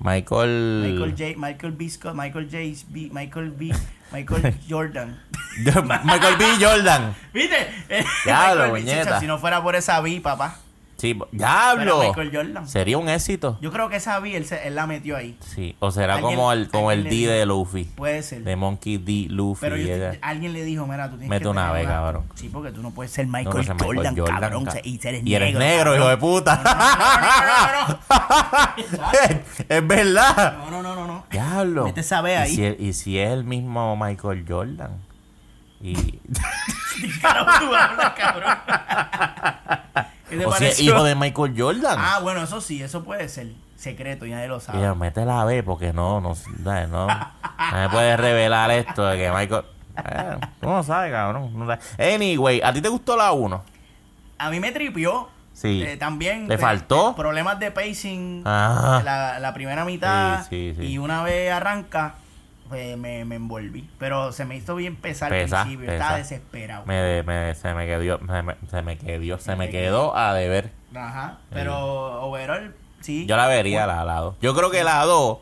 Michael. Michael J. Michael B. Scott, Michael J. B. Michael B. Michael Jordan. Michael B. Jordan. ¿Viste? B. puñeta. Si no fuera por esa B, papá. Sí, diablo. Pero Michael Jordan. Sería un éxito. Yo creo que esa B él, se- él la metió ahí. Sí. O será Alguien- como el, como el alguien D le- de Luffy. Puede ser. De Monkey D. Luffy. Pero yo- ella- alguien le dijo, mira, tú tienes Mete que una tener vez, cabrón. Sí, porque tú no puedes ser Michael, no sé, Michael Jordan, cabrón, ca- y eres y eres negro. hijo de puta. es verdad. No, no, no, no, no. Diablo. Mete esa B ¿Y ahí. si, es- y si es el mismo Michael Jordan. Y, Carajo, tú hablas, cabrón. ¿Qué te o si es hijo de Michael Jordan. Ah, bueno, eso sí, eso puede ser secreto, ya nadie lo sabe. Mira, mete la B porque no, no, no, no, no me puedes revelar esto de que Michael. Eh, tú no sabes, cabrón. no sabes. Anyway, ¿a ti te gustó la 1? A mí me tripió. Sí. Eh, también. ¿Le faltó? Problemas de pacing. Ajá. La, la primera mitad. Sí, sí, sí. Y una vez arranca, pues me, me envolví. Pero se me hizo bien pesar al Pesa, principio. pesa. Estaba desesperado. Me, me- se me quedó, se me, se me quedó, se me quedó a deber. Ajá. Pero overall, sí. Yo la vería la, la 2. Yo creo que la 2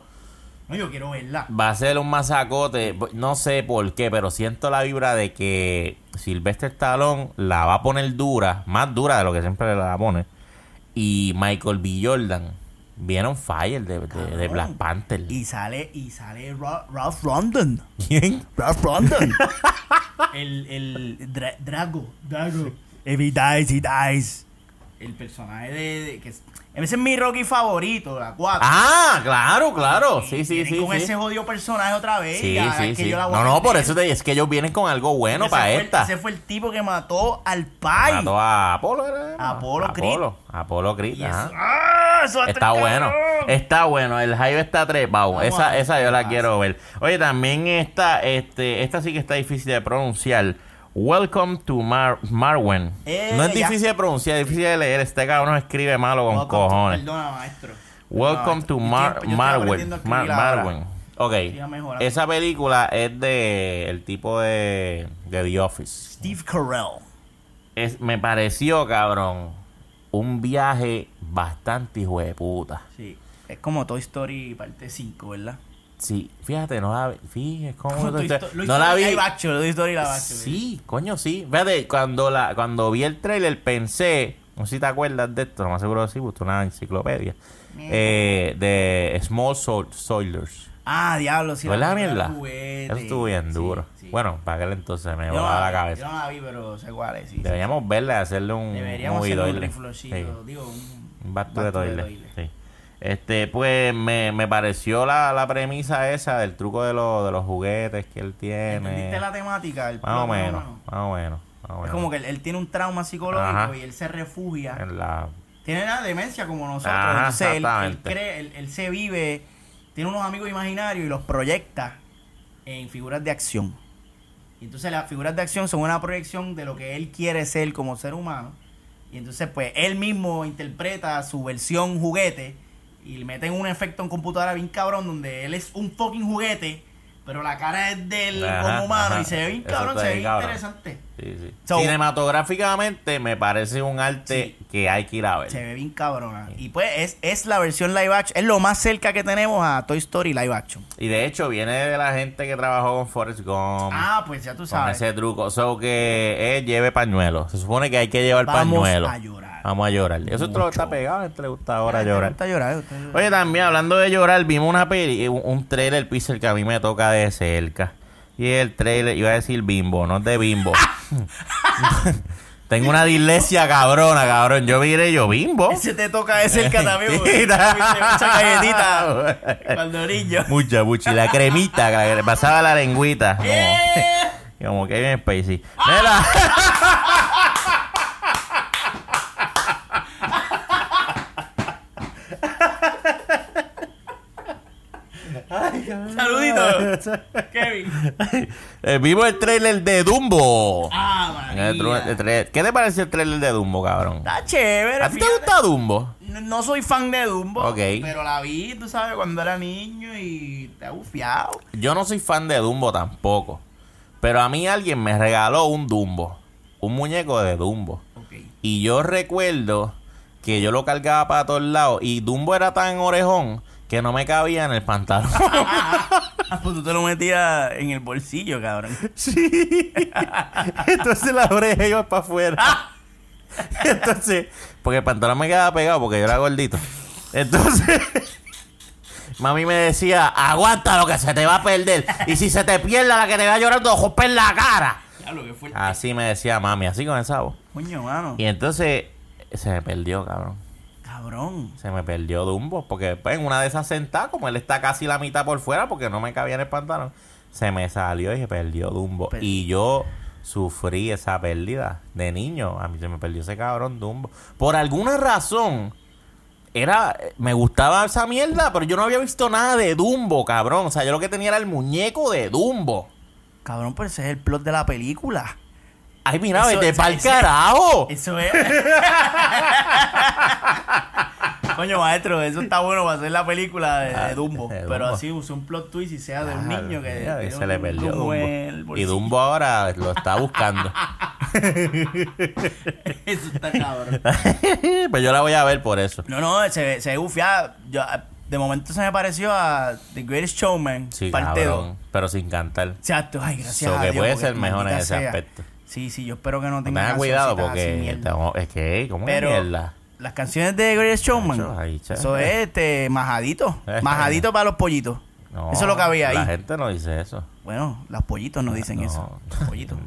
No, yo quiero verla. va a ser un masacote. No sé por qué, pero siento la vibra de que Sylvester Stallone la va a poner dura, más dura de lo que siempre la pone. Y Michael B. Jordan viene on fire de, de- de Black Panther. Y sale, y sale Ra- Ralph London. ¿Quién? Ralph London. el el Dra- Drago. Drago. If he dies, he dies. El personaje de. de- que es- ese es mi Rocky favorito, la 4. Ah, claro, claro. Sí, sí, sí. con sí. ese jodido personaje otra vez. Sí, sí, que sí. yo la No, no, por eso te, es que ellos vienen con algo bueno Ese para fue esta. ese fue el tipo que mató al pai. Mató a Apolo, ¿era? Apolo Creed. Apolo, Apolo Creed, ajá. eso- ¡Ah! Eso Está bueno, está bueno, el hype está trepado. Esa, esa yo la quiero ver. Oye, también esta, este, esta sí que está difícil de pronunciar. Welcome to Mar Marwen. Eh, no es ya. difícil de pronunciar, es difícil de leer. Este cabrón escribe malo con Welcome- cojones. Perdona, maestro. Welcome to. Mar estoy- Marwen. Mar-. Marwen. Ok. Esa película es de el tipo de, de The Office. Steve Carell. Es, me pareció, cabrón, un viaje bastante hijo de puta. Sí. Es como Toy Story parte 5, ¿verdad? Sí, fíjate, no la vi. Fíjate, Toy no, la vi. Story live action. Sí, coño, sí. Fíjate, cuando, la, cuando vi el trailer pensé, no sé si te acuerdas de esto, no más seguro que sí, porque es una enciclopedia, eh, de Small Soldiers. Ah, diablo, sí. ¿No la película mierda? de. Eso estuvo bien duro. sí. Bueno, para aquel entonces me volaba la cabeza. Yo no la vi, pero sé cuál es. Sí, sí. Deberíamos verla y hacerle un Deberíamos movie hacer un Sí. digo, un... Un back to the back to the toilet, toilet. sí. Este, pues me, me pareció la, la premisa esa del truco de, los de los juguetes que él tiene. ¿Entendiste la temática? El Más o menos, más o menos. más o Es como que él, él tiene un trauma psicológico Ajá. y él se refugia. En la, Tiene la demencia como nosotros. Ajá, Entonces él, cree, él, él se vive, tiene unos amigos imaginarios y los proyecta en figuras de acción. Y entonces las figuras de acción son una proyección de lo que él quiere ser como ser humano. Y entonces pues él mismo interpreta su versión juguete y le meten un efecto en computadora bien cabrón donde él es un fucking juguete, pero la cara es del Ajá, como humano ajá. y se ve bien cabrón, se ve bien bien cabrón. interesante. sí, sí. So- Cinematográficamente me parece un arte que hay que ir a ver. Se ve bien cabrona. Y pues es, es la versión live action, es lo más cerca que tenemos a Toy Story live action. Y de hecho viene de la gente que trabajó con Forrest Gump. Ah, pues ya tú con sabes. ese truco. So que él lleve pañuelo. Se supone que hay que llevar Vamos pañuelo. a llorar. Vamos a llorar. Eso te lo está pegado. A le gusta ahora llorar. Está llorar, está llorar. Oye, también hablando de llorar, vimos una peli, un, un trailer Pixel que a mí me toca de cerca. Y el trailer, iba a decir bimbo, no es de bimbo. Tengo una dislexia cabrona, cabrón. Yo miré yo bimbo. Ese te toca de cerca también. tuviste Mucha galletita cuando niño. Mucha, mucha. Y la cremita, que la que le pasaba la lengüita. Como, Eh. como que bien spacey. Mira. Saludito. Kevin. Eh, vimos el trailer de Dumbo. Ah, María. tra- ¿Qué te parece el trailer de Dumbo, cabrón? Está chévere. ¿A ti te gusta Dumbo? No- No soy fan de Dumbo, Ok. pero la vi, tú sabes, cuando era niño y te ha bufiado. Yo no soy fan de Dumbo tampoco. Pero a mí alguien me regaló un Dumbo. Un muñeco de Dumbo. Ok. Y yo recuerdo que yo lo cargaba para todos lados. Y Dumbo era tan orejón que no me cabía en el pantalón. Ah, pues tú te lo metías en el bolsillo, cabrón. sí. Entonces la oreja iba para afuera. Entonces, porque el pantalón me quedaba pegado porque yo era gordito. Entonces, mami me decía, aguanta lo que se te va a perder. Y si se te pierde la que te va llorando, romper la cara. Así me decía mami, así con esa voz. Coño, mano. Y entonces se me perdió, cabrón. Cabrón. Se me perdió Dumbo. Porque pues, en una de esas sentadas, como él está casi la mitad por fuera, porque no me cabía en el pantalón, se me salió y se perdió Dumbo. Pero- Y yo sufrí esa pérdida de niño. A mí se me perdió ese cabrón Dumbo. Por alguna razón, era me gustaba esa mierda, pero yo no había visto nada de Dumbo, cabrón. O sea, yo lo que tenía era el muñeco de Dumbo. Cabrón, pero ese es el plot de la película. Ay, mira, Eso- vete pa'l carajo. Eso es. Coño, maestro, eso está bueno para hacer la película de, de Dumbo. de Pero Dumbo. así usó un plot twist y sea de un niño que. mira, se le perdió Dumbo Y. Dumbo ahora lo está buscando. Eso está cabrón. pues yo la voy a ver por eso. No, no, se, se bufiada. Yo, de momento se me pareció a The Greatest Showman, Sí, parte 2. cabrón. Pero sin cantar. Exacto, ay, gracias So a que puede ser mejor en ese sea. aspecto. Sí, sí, yo espero que no tenga Tengan cuidado porque estamos- es que, ¿cómo Pero mierda? las canciones de Greatest Showman, ahí, chacho. eso es este, majadito, majadito para los pollitos. No, eso es lo que había ahí. La gente no dice eso. Bueno, los pollitos no dicen No. eso. Los pollitos.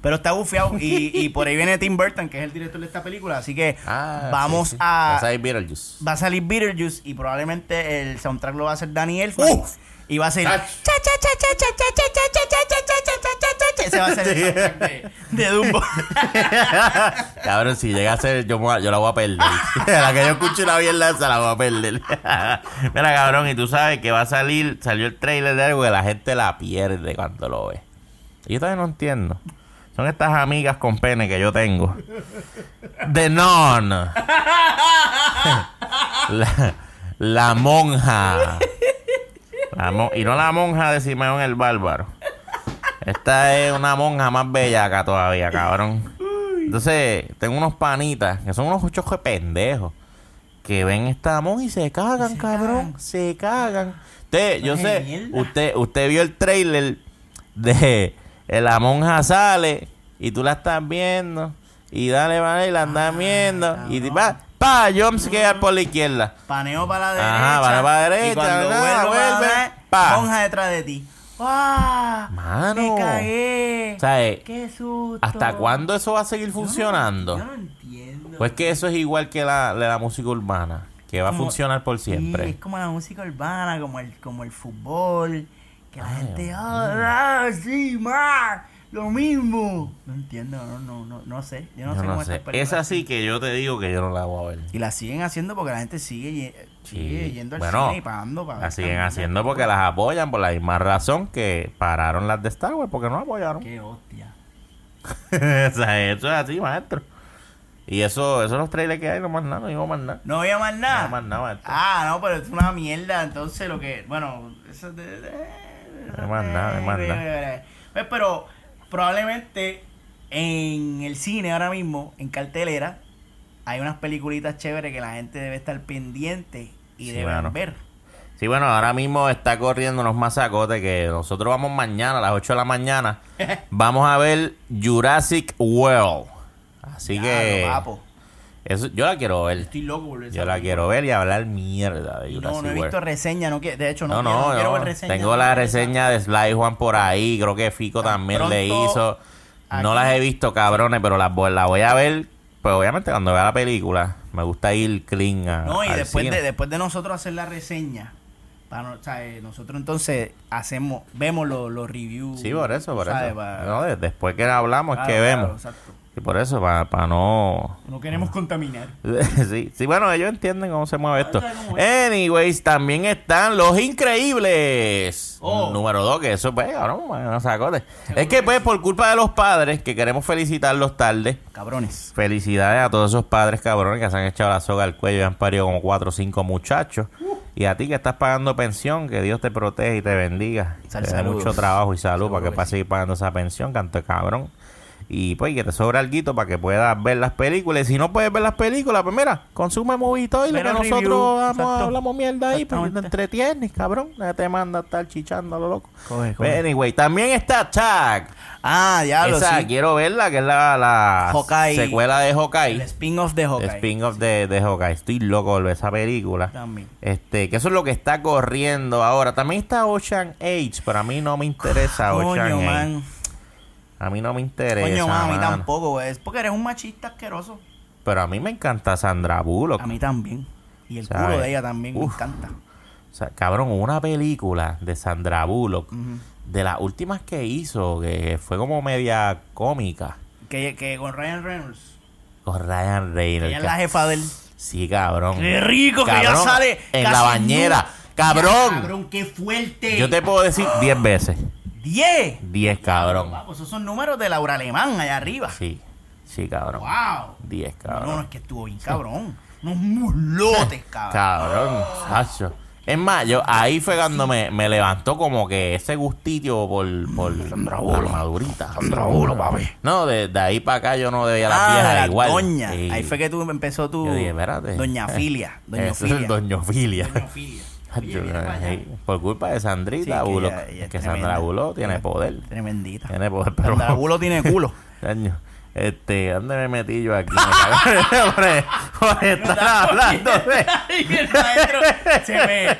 Pero está bufiado y, y por ahí viene Tim Burton, que es el director de esta película, así que Ah, vamos sí, sí. a... Es Beetlejuice. va a salir Beetlejuice y probablemente el soundtrack lo va a hacer Danny Elfman. Uf. Y va a ser. Ach. cha, cha, cha, cha, cha, cha, cha, cha, cha, cha, cha, cha, cha, cha, cha, cha. ese va a el soundtrack de, de Dumbo. Cabrón, si llega a ser, yo, la voy a perder. la que yo escucho la mierda la voy a perder. Mira, cabrón, y tú sabes que va a salir, salió el trailer de algo que la gente la pierde cuando lo ve. Y Yo todavía no entiendo. Son estas amigas con pene que yo tengo. The Nun. la, la monja. La y no la monja de Simeón el Bárbaro. Esta es una monja más bellaca todavía, cabrón. Entonces, tengo unos panitas que son unos de pendejos que ven esta monja y se cagan, cabrón. Se cagan. Usted, yo sé, mierda. usted, usted vio el trailer de eh, la monja sale y tú la estás viendo y dale, vale, y la andas viendo y cabrón. va, pa, jumpscare por la izquierda. Paneo para la derecha. Ajá, paneo para la derecha, Y cuando nada, vuelvo vuelve, pa. detrás de ti. ¡Ah! Mano. Me cagué. Sea, eh, ¡Qué susto! ¿Hasta cuándo eso va a seguir funcionando? Yo no entiendo. Pues que eso es igual que la, la, la música urbana, que va a funcionar por Sí, es siempre. como la música urbana, como el, como el fútbol. Que la Ay, gente, ah, sí, ma, lo mismo. No entiendo, no, no, no, no sé. Yo no Yo sé cómo sé. Es así que yo te digo que yo no la voy a ver. Y la siguen haciendo porque la gente sigue, sigue Sí. yendo al Bueno, cine y pagando para La siguen haciendo porque las apoyan por la misma razón que pararon las de Star Wars porque no apoyaron. Qué hostia. o sea, eso es así, maestro. Y eso, eso es los trailers que hay, no más nada, no digo más nada. No voy a más nada. No más nada, maestro. Ah, no, pero es una mierda. Entonces, lo que. Bueno, eso de. de- No más nada, no más nada. Pues, pero probablemente en el cine ahora mismo, en cartelera, hay unas peliculitas chéveres que la gente debe estar pendiente y Sí, debe ver. Sí, bueno, ahora mismo está corriendo unos masacotes que nosotros vamos mañana a las 8 de la mañana. vamos a ver Jurassic World. Así que papo. Eso, yo la quiero ver. Estoy loco por Yo la quiero ver y hablar mierda de Jurassic no, no he World. visto reseña, no, que- de hecho No, no, quiero, no, quiero ver reseña. Tengo la reseña de Sly Juan por ahí. Creo que Fico Tan también le hizo. No las he visto, cabrones, pero las voy, a ver. Pues obviamente cuando vea la película, me gusta ir clean a, No, y al después cine. de, después de nosotros hacer la reseña, para o sea, eh, nosotros entonces hacemos, vemos los, reviews. Sí, por eso, por ¿sabes? eso. No, después que hablamos Claro, es que claro, vemos. exacto. Y por eso, para no... No queremos contaminar. sí, sí, bueno, ellos entienden cómo se mueve esto. Anyways, también están Los Increíbles. Oh. Número dos, que eso, pues, cabrón, no sacote. Es que, pues, por culpa de los padres, que queremos felicitarlos tarde, Cabrones. Felicidades a todos esos padres cabrones que se han echado la soga al cuello y han parido como cuatro o cinco muchachos. Y a ti que estás pagando pensión, que Dios te protege y te bendiga. Sal- te mucho trabajo y salud para que seguir pagando esa pensión, canto de cabrón. Y pues que te sobra algo para que puedas ver las películas. Y si no puedes ver las películas, pues mira, consume Movito y lo que nosotros exacto. hablamos mierda ahí, pues te entretienes, cabrón. Nadie te manda a estar chichando a lo loco. Coge, coge. Anyway, también está Chuck. Ah, diablo, Esa, sí. quiero verla, que es la, la Hawkeye. secuela de El Hawkeye. spin-off de El Hawkeye. spin-off de, de Hawkeye. Estoy loco por ver esa película. También. Este, que eso es lo que está corriendo ahora. También está Ocean Age, pero a mí no me interesa Ocean Coño, Age. man. A mí no me interesa. Coño, man, a mí mano. tampoco, güey. Es porque eres un machista asqueroso. Pero a mí me encanta Sandra Bullock. A mí también. Y el ¿Sabes? culo de ella también me encanta. O sea, cabrón, una película de Sandra Bullock, de las últimas que hizo, que fue como media cómica, que, que con Ryan Reynolds. con Ryan Reynolds. Ella es la jefa del. Sí, cabrón. ¡Qué rico que ya sale! En la bañera. ¡Cabrón! Cabrón, qué fuerte. Yo te puedo decir 10 veces. 10. 10, cabrón. Esos son números de Laura Alemán allá arriba. Sí, sí, cabrón. Wow. 10, No, no, cabrón. es que estuvo bien cabrón. Unos muslotes, cabrón. Cabrón, Sacho. Es más, yo ahí fue cuando me, me levantó como que ese gustito por, por, por madurita. papi. No, de, de ahí para acá yo no debía las Ah, viejas la igual. doña. Sí. Ahí fue que tú empezó tu. Yo dije, espérate. Doña Filia. Doña Filia. Yo, Por culpa de Sandrita Sí, que Bullock. Sandra Bullock tiene poder. Tremendita. Tiene poder, pero... Sandra Bullock tiene culo. Este, ¿dónde me metí yo aquí? Me por, por estar hablando de... Ay, el maestro se me,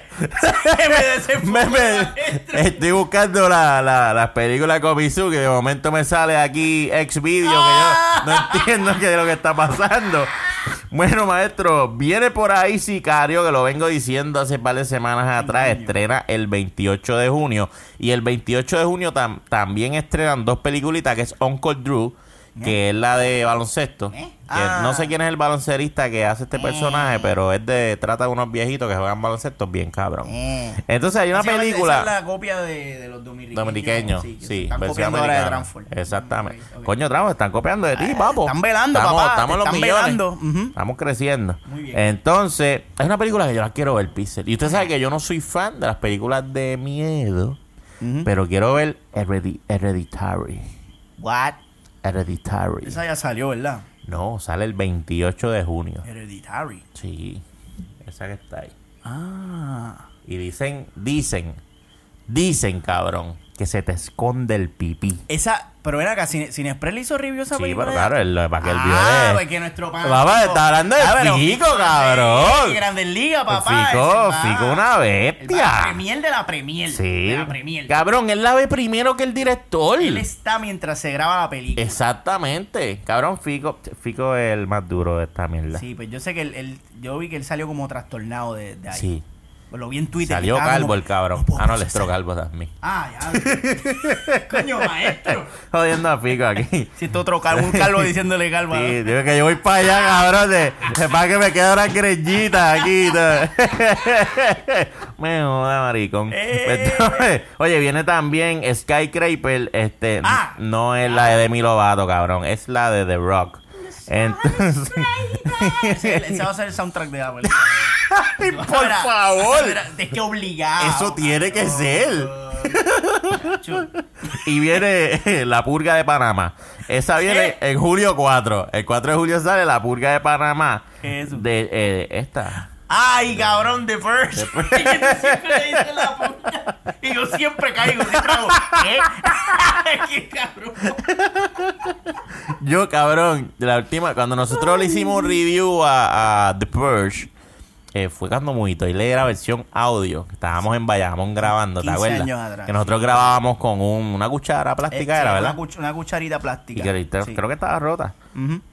se me. Me- estoy buscando la, la, las películas Komizu que de momento me sale aquí ex video que yo no entiendo qué es lo que está pasando. Bueno, maestro, viene por ahí Sicario, que lo vengo diciendo hace par de semanas atrás, estrena el 28 de junio. Y el 28 de junio tam- también estrenan dos peliculitas, que es Uncle Drew, que es la de baloncesto. ¿Eh? Que Ah. No sé quién es el baloncerista que hace este personaje, pero es de trata de unos viejitos que juegan baloncesto bien cabrón. Eh. Entonces hay una Esa- película... Esa es la copia de, de los dominicanos. Dominiqueños, sí, Están copiando ahora de. Transform. Exactamente. Coño, Transform, están copiando de ti, Ah, papo. están velando, estamos, papá, Estamos los velando. Estamos creciendo. Muy bien. Entonces, hay una película que yo la quiero ver, Pixel. Y usted sabe que yo no soy fan de las películas de miedo, pero quiero ver Heredi- Hereditary. What? Hereditary. Esa ya salió, ¿verdad? No, sale el 28 de junio. Hereditary. Sí, esa que está ahí. Ah. Y dicen, dicen, dicen, cabrón, que se te esconde el pipí. Esa, pero ven acá, Cine, Cine Express le hizo review a esa Sí, película. pero ya? claro, el- para que el video Ah, de- pues que nuestro pan. Papá, está hablando de Ah, pero- Fico, cabrón. Sí, Grandes Ligas, papá. Fico. Fico una El bestia. va- premier de la premier. Sí. De la premier. Cabrón, él la ve primero que el director. Él está mientras se graba la película. Exactamente. Cabrón, Fico, Fico es el más duro de esta mierda. Sí, pues yo sé que él, él- yo vi que él salió como trastornado de, de ahí. Sí. Lo vi en Twitter. Salió calvo como, el cabrón. "No puedo ah, no, le procesar". entró calvo también. Ah, ya. Coño, maestro. Jodiendo a Fico aquí. Si esto otro calvo, un calvo diciéndole calvo. a- Sí, digo que yo voy para allá, cabrón. De, para que me quede una greñita aquí. me joda, maricón. Eh. Entonces, oye, viene también Skycraper. Este, Ah. no es la de Demi Lovato, cabrón. Es la de The Rock. Entonces, Ese, va a ser el soundtrack de. Ay, por favor. Es que obligado. Eso tiene que ser. Y viene La Purga de Panamá. Esa viene en julio 4. El 4 de julio sale La Purga de Panamá. De eh, esta. Ay, cabrón, First. Y yo siempre le la puta. Y yo siempre caigo, siempre hago. ¿Qué? ¿Qué cabrón? Yo, cabrón, de la última, cuando nosotros le hicimos review a, a The Purge, eh, fue cuando Mujito y le la versión audio. que Estábamos en Bayamón grabando, ¿te 15 acuerdas? años atrás. Que nosotros grabábamos con un- una cuchara plástica, Eh, era, ¿verdad? Una, cuch- una cucharita plástica. Y que ahorita- Sí. creo que estaba rota.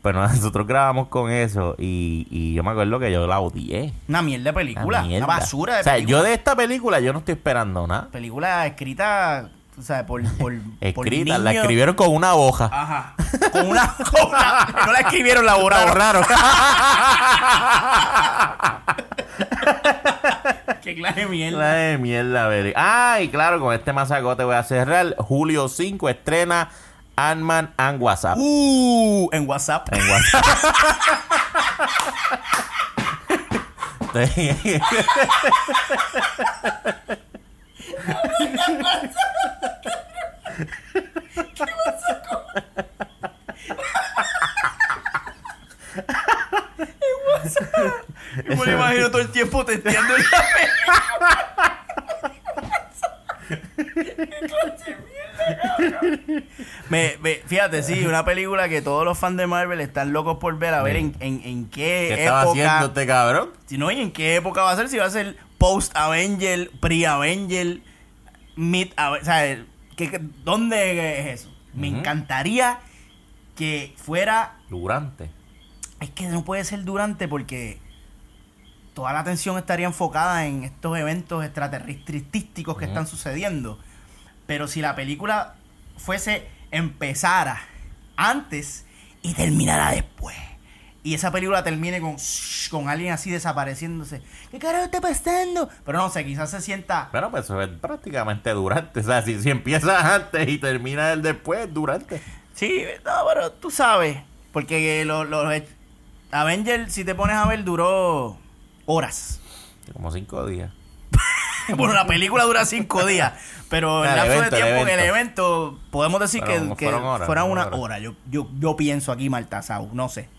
Pero nosotros grabamos con eso y, y yo me acuerdo que yo la odié. Una mierda de película. Una basura de O sea, película. yo de esta película yo no estoy esperando nada. Película escrita, tú sabes, por, por, por Escrita, la escribieron con una hoja. Ajá. Con una, con una- No la escribieron, la borraron. raro. Qué clase de mierda. La de mierda, Beri. Ah, y claro, con este masacote voy a cerrar. Julio 5 estrena Ant-Man and WhatsApp. Uh, en WhatsApp. En WhatsApp. Sí. Yo me lo imagino todo el tiempo testeando la me, me- fíjate, sí, una película que todos los fans de Marvel están locos por ver, a ver en, en, en qué, ¿Qué estaba haciendo época. este cabrón? Si no, y en qué época va a ser, si va a ser post-Avenger, pre-Avenger, mid o sea, ¿qué- qué- ¿dónde es eso? Me encantaría que fuera Durante. es que no puede ser durante porque toda la atención estaría enfocada en estos eventos extraterrestrísticos que están sucediendo. Pero si la película fuese empezara antes y terminara después. Y esa película termine con, con alguien así desapareciéndose. ¿Qué carajo está pasando? Pero no sé, quizás se sienta... Bueno, pues es prácticamente durante. O sea, si, si empiezas antes y terminas el después, durante. Sí, no, pero tú sabes. Porque los, los Avengers, si te pones a ver, duró horas. Como cinco días. Bueno, la película dura cinco días, pero el lapso de evento, el tiempo que el evento. evento, podemos decir Fueron- que, que fueron horas, fueran una hora. Yo, yo, yo pienso aquí, Maltasau, no sé.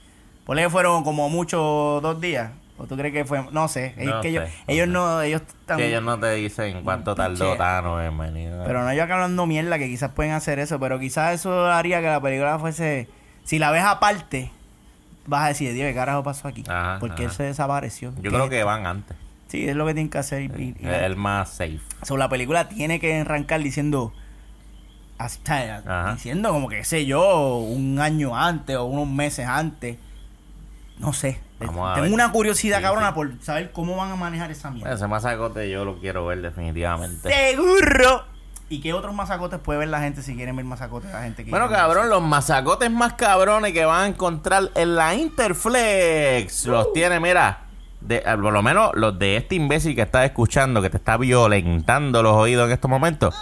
Por que fueron como mucho dos días. ¿O tú crees que fue? No sé. Es No que ellos, no ellos sé. no, ellos están. Sí, ellos no te dicen cuánto tardó. Thanos en venir. Pero no yo acá hablando mierda que quizás pueden hacer eso, pero quizás eso haría que la película fuese. Si la ves aparte, vas a decir, Dios, ¿qué carajo pasó aquí? Ajá, Porque él ajá. se desapareció. Yo creo que van antes. Sí, es lo que tienen que hacer. y- el más safe. So, la película tiene que arrancar diciendo. Hasta, diciendo como que sé yo, un año antes o unos meses antes. No sé. Vamos Tengo una curiosidad Sí, cabrona sí. por saber cómo van a manejar esa mierda. Ese masacote yo lo quiero ver definitivamente. Seguro. ¿Y qué otros masacotes puede ver la gente si quieren ver masacotes? La gente que Bueno, cabrón, los masacotes más cabrones que van a encontrar en la Interflex. Los tiene, mira. De, eh, por lo menos los de este imbécil que está escuchando, que te está violentando los oídos en estos momentos.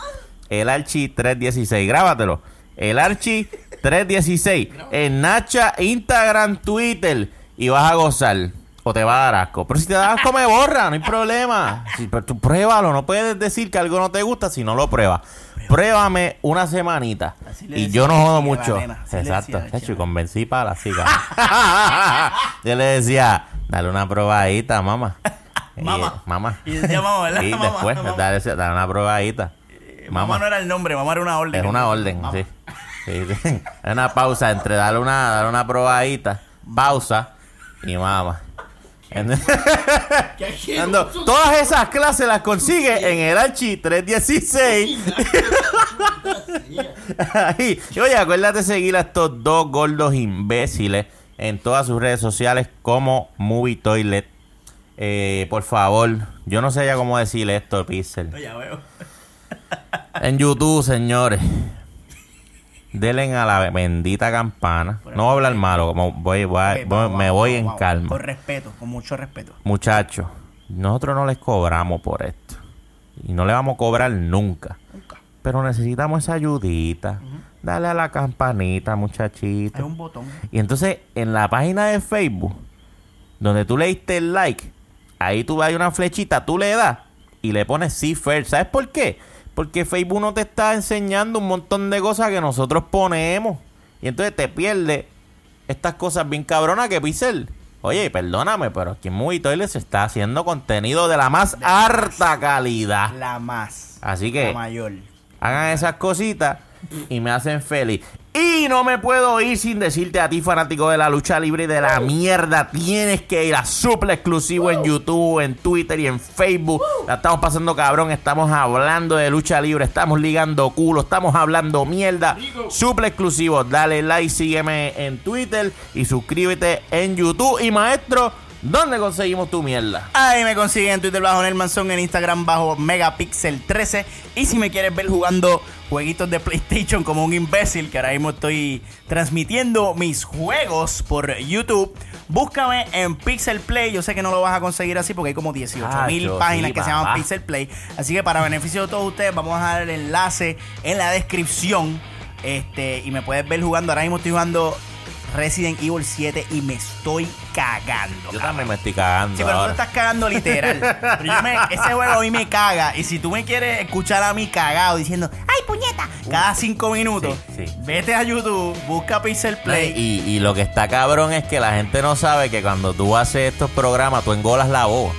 El Archi 316, grábatelo. El Archi 316. En Nacha, Instagram, Twitter. Y vas a gozar. O te va a dar asco. Pero si te da asco, me borra, no hay problema. Pero tú pruébalo. No puedes decir que algo no te gusta si no lo pruebas. Pruébame una semanita. Y yo no jodo mucho. Exacto. chacho, y convencí para la chica. yo le decía, dale una probadita, mamá. Mamá. mamá. Y decía mamá, ¿verdad? Y Mamá, después. Dale, dale una probadita. Mamá no era el nombre, mamá era una orden. Es una orden, sí. Es una pausa entre darle una, darle una probadita, pausa y mamá. Ando- todas esas clases las consigue en el Archi 316. Ahí. Y oye, acuérdate de seguir a estos dos gordos imbéciles en todas sus redes sociales como Movie Toilet. Eh, por favor, yo no sé ya cómo decirle esto, Pixel. Ya veo. En YouTube, señores. Denle a la bendita campana. No voy a hablar malo, como voy, voy a- Ok, voy- vamos, me voy vamos, en vamos. calma. Con respeto, con mucho respeto. Muchachos, nosotros no les cobramos por esto. Y no le vamos a cobrar nunca. Nunca. Pero necesitamos esa ayudita. Dale a la campanita, muchachito. Hay un botón. Y entonces, en la página de Facebook, donde tú le diste el like, ahí tú hay una flechita, tú le das y le pones sí first. ¿Sabes por qué? Porque Facebook no te está enseñando un montón de cosas que nosotros ponemos. Y entonces te pierde estas cosas bien cabronas que Pixel. Oye, perdóname, pero aquí en Movie Toilet se está haciendo contenido de la más harta calidad. La más. Así que- La mayor. Hagan esas cositas y me hacen feliz. Y no me puedo ir sin decirte a ti, fanático de la lucha libre y de la mierda. Tienes que ir a Suple exclusivo en YouTube, en Twitter y en Facebook. La estamos pasando cabrón. Estamos hablando de lucha libre. Estamos ligando culo. Estamos hablando mierda. Suple exclusivo. Dale like, sígueme en Twitter y suscríbete en YouTube. Y maestro, ¿dónde conseguimos tu mierda? Ahí me consiguen en Twitter bajo Nelmanson, en Instagram bajo Megapixel13. Y si me quieres ver jugando jueguitos de PlayStation como un imbécil, que ahora mismo estoy transmitiendo mis juegos por YouTube, búscame en Pixel Play. Yo sé que no lo vas a conseguir así porque hay como 18 mil páginas sí, que se llaman. Pixel Play. Así que para beneficio de todos ustedes, vamos a dejar el enlace en la descripción. Este, y me puedes ver jugando. Ahora mismo estoy jugando Resident Evil 7 y me estoy cagando. Yo cabrón. también me estoy cagando. Sí, pero tú ahora. estás cagando literal. Pero yo me- ese juego a mí me caga. Y si tú me quieres escuchar a mí cagado diciendo, ¡ay, puñeta! Cada cinco minutos, Sí, sí. vete a YouTube, busca Pixel Play. Y, y lo que está cabrón es que la gente no sabe que cuando tú haces estos programas tú engolas la voz.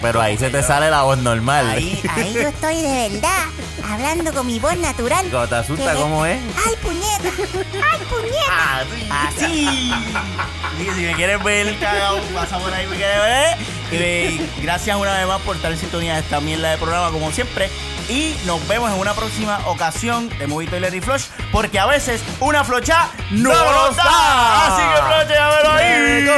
Pero ahí se te sale la voz normal. Ahí, ahí yo estoy de verdad hablando con mi voz natural. Cuando te asusta, ¿cómo es? ¡Ay, puñeta! ¡Ay, puñeta! Ah, Así. Así. si me quieres ver, cagao, pasa por ahí, me quieres ver. Gracias una vez más por estar en sintonía de esta mierda de programa, como siempre. Y nos vemos en una próxima ocasión de Movie Toilet y Flush, porque a veces una flocha no, no nos da. Así que flocha, ahí.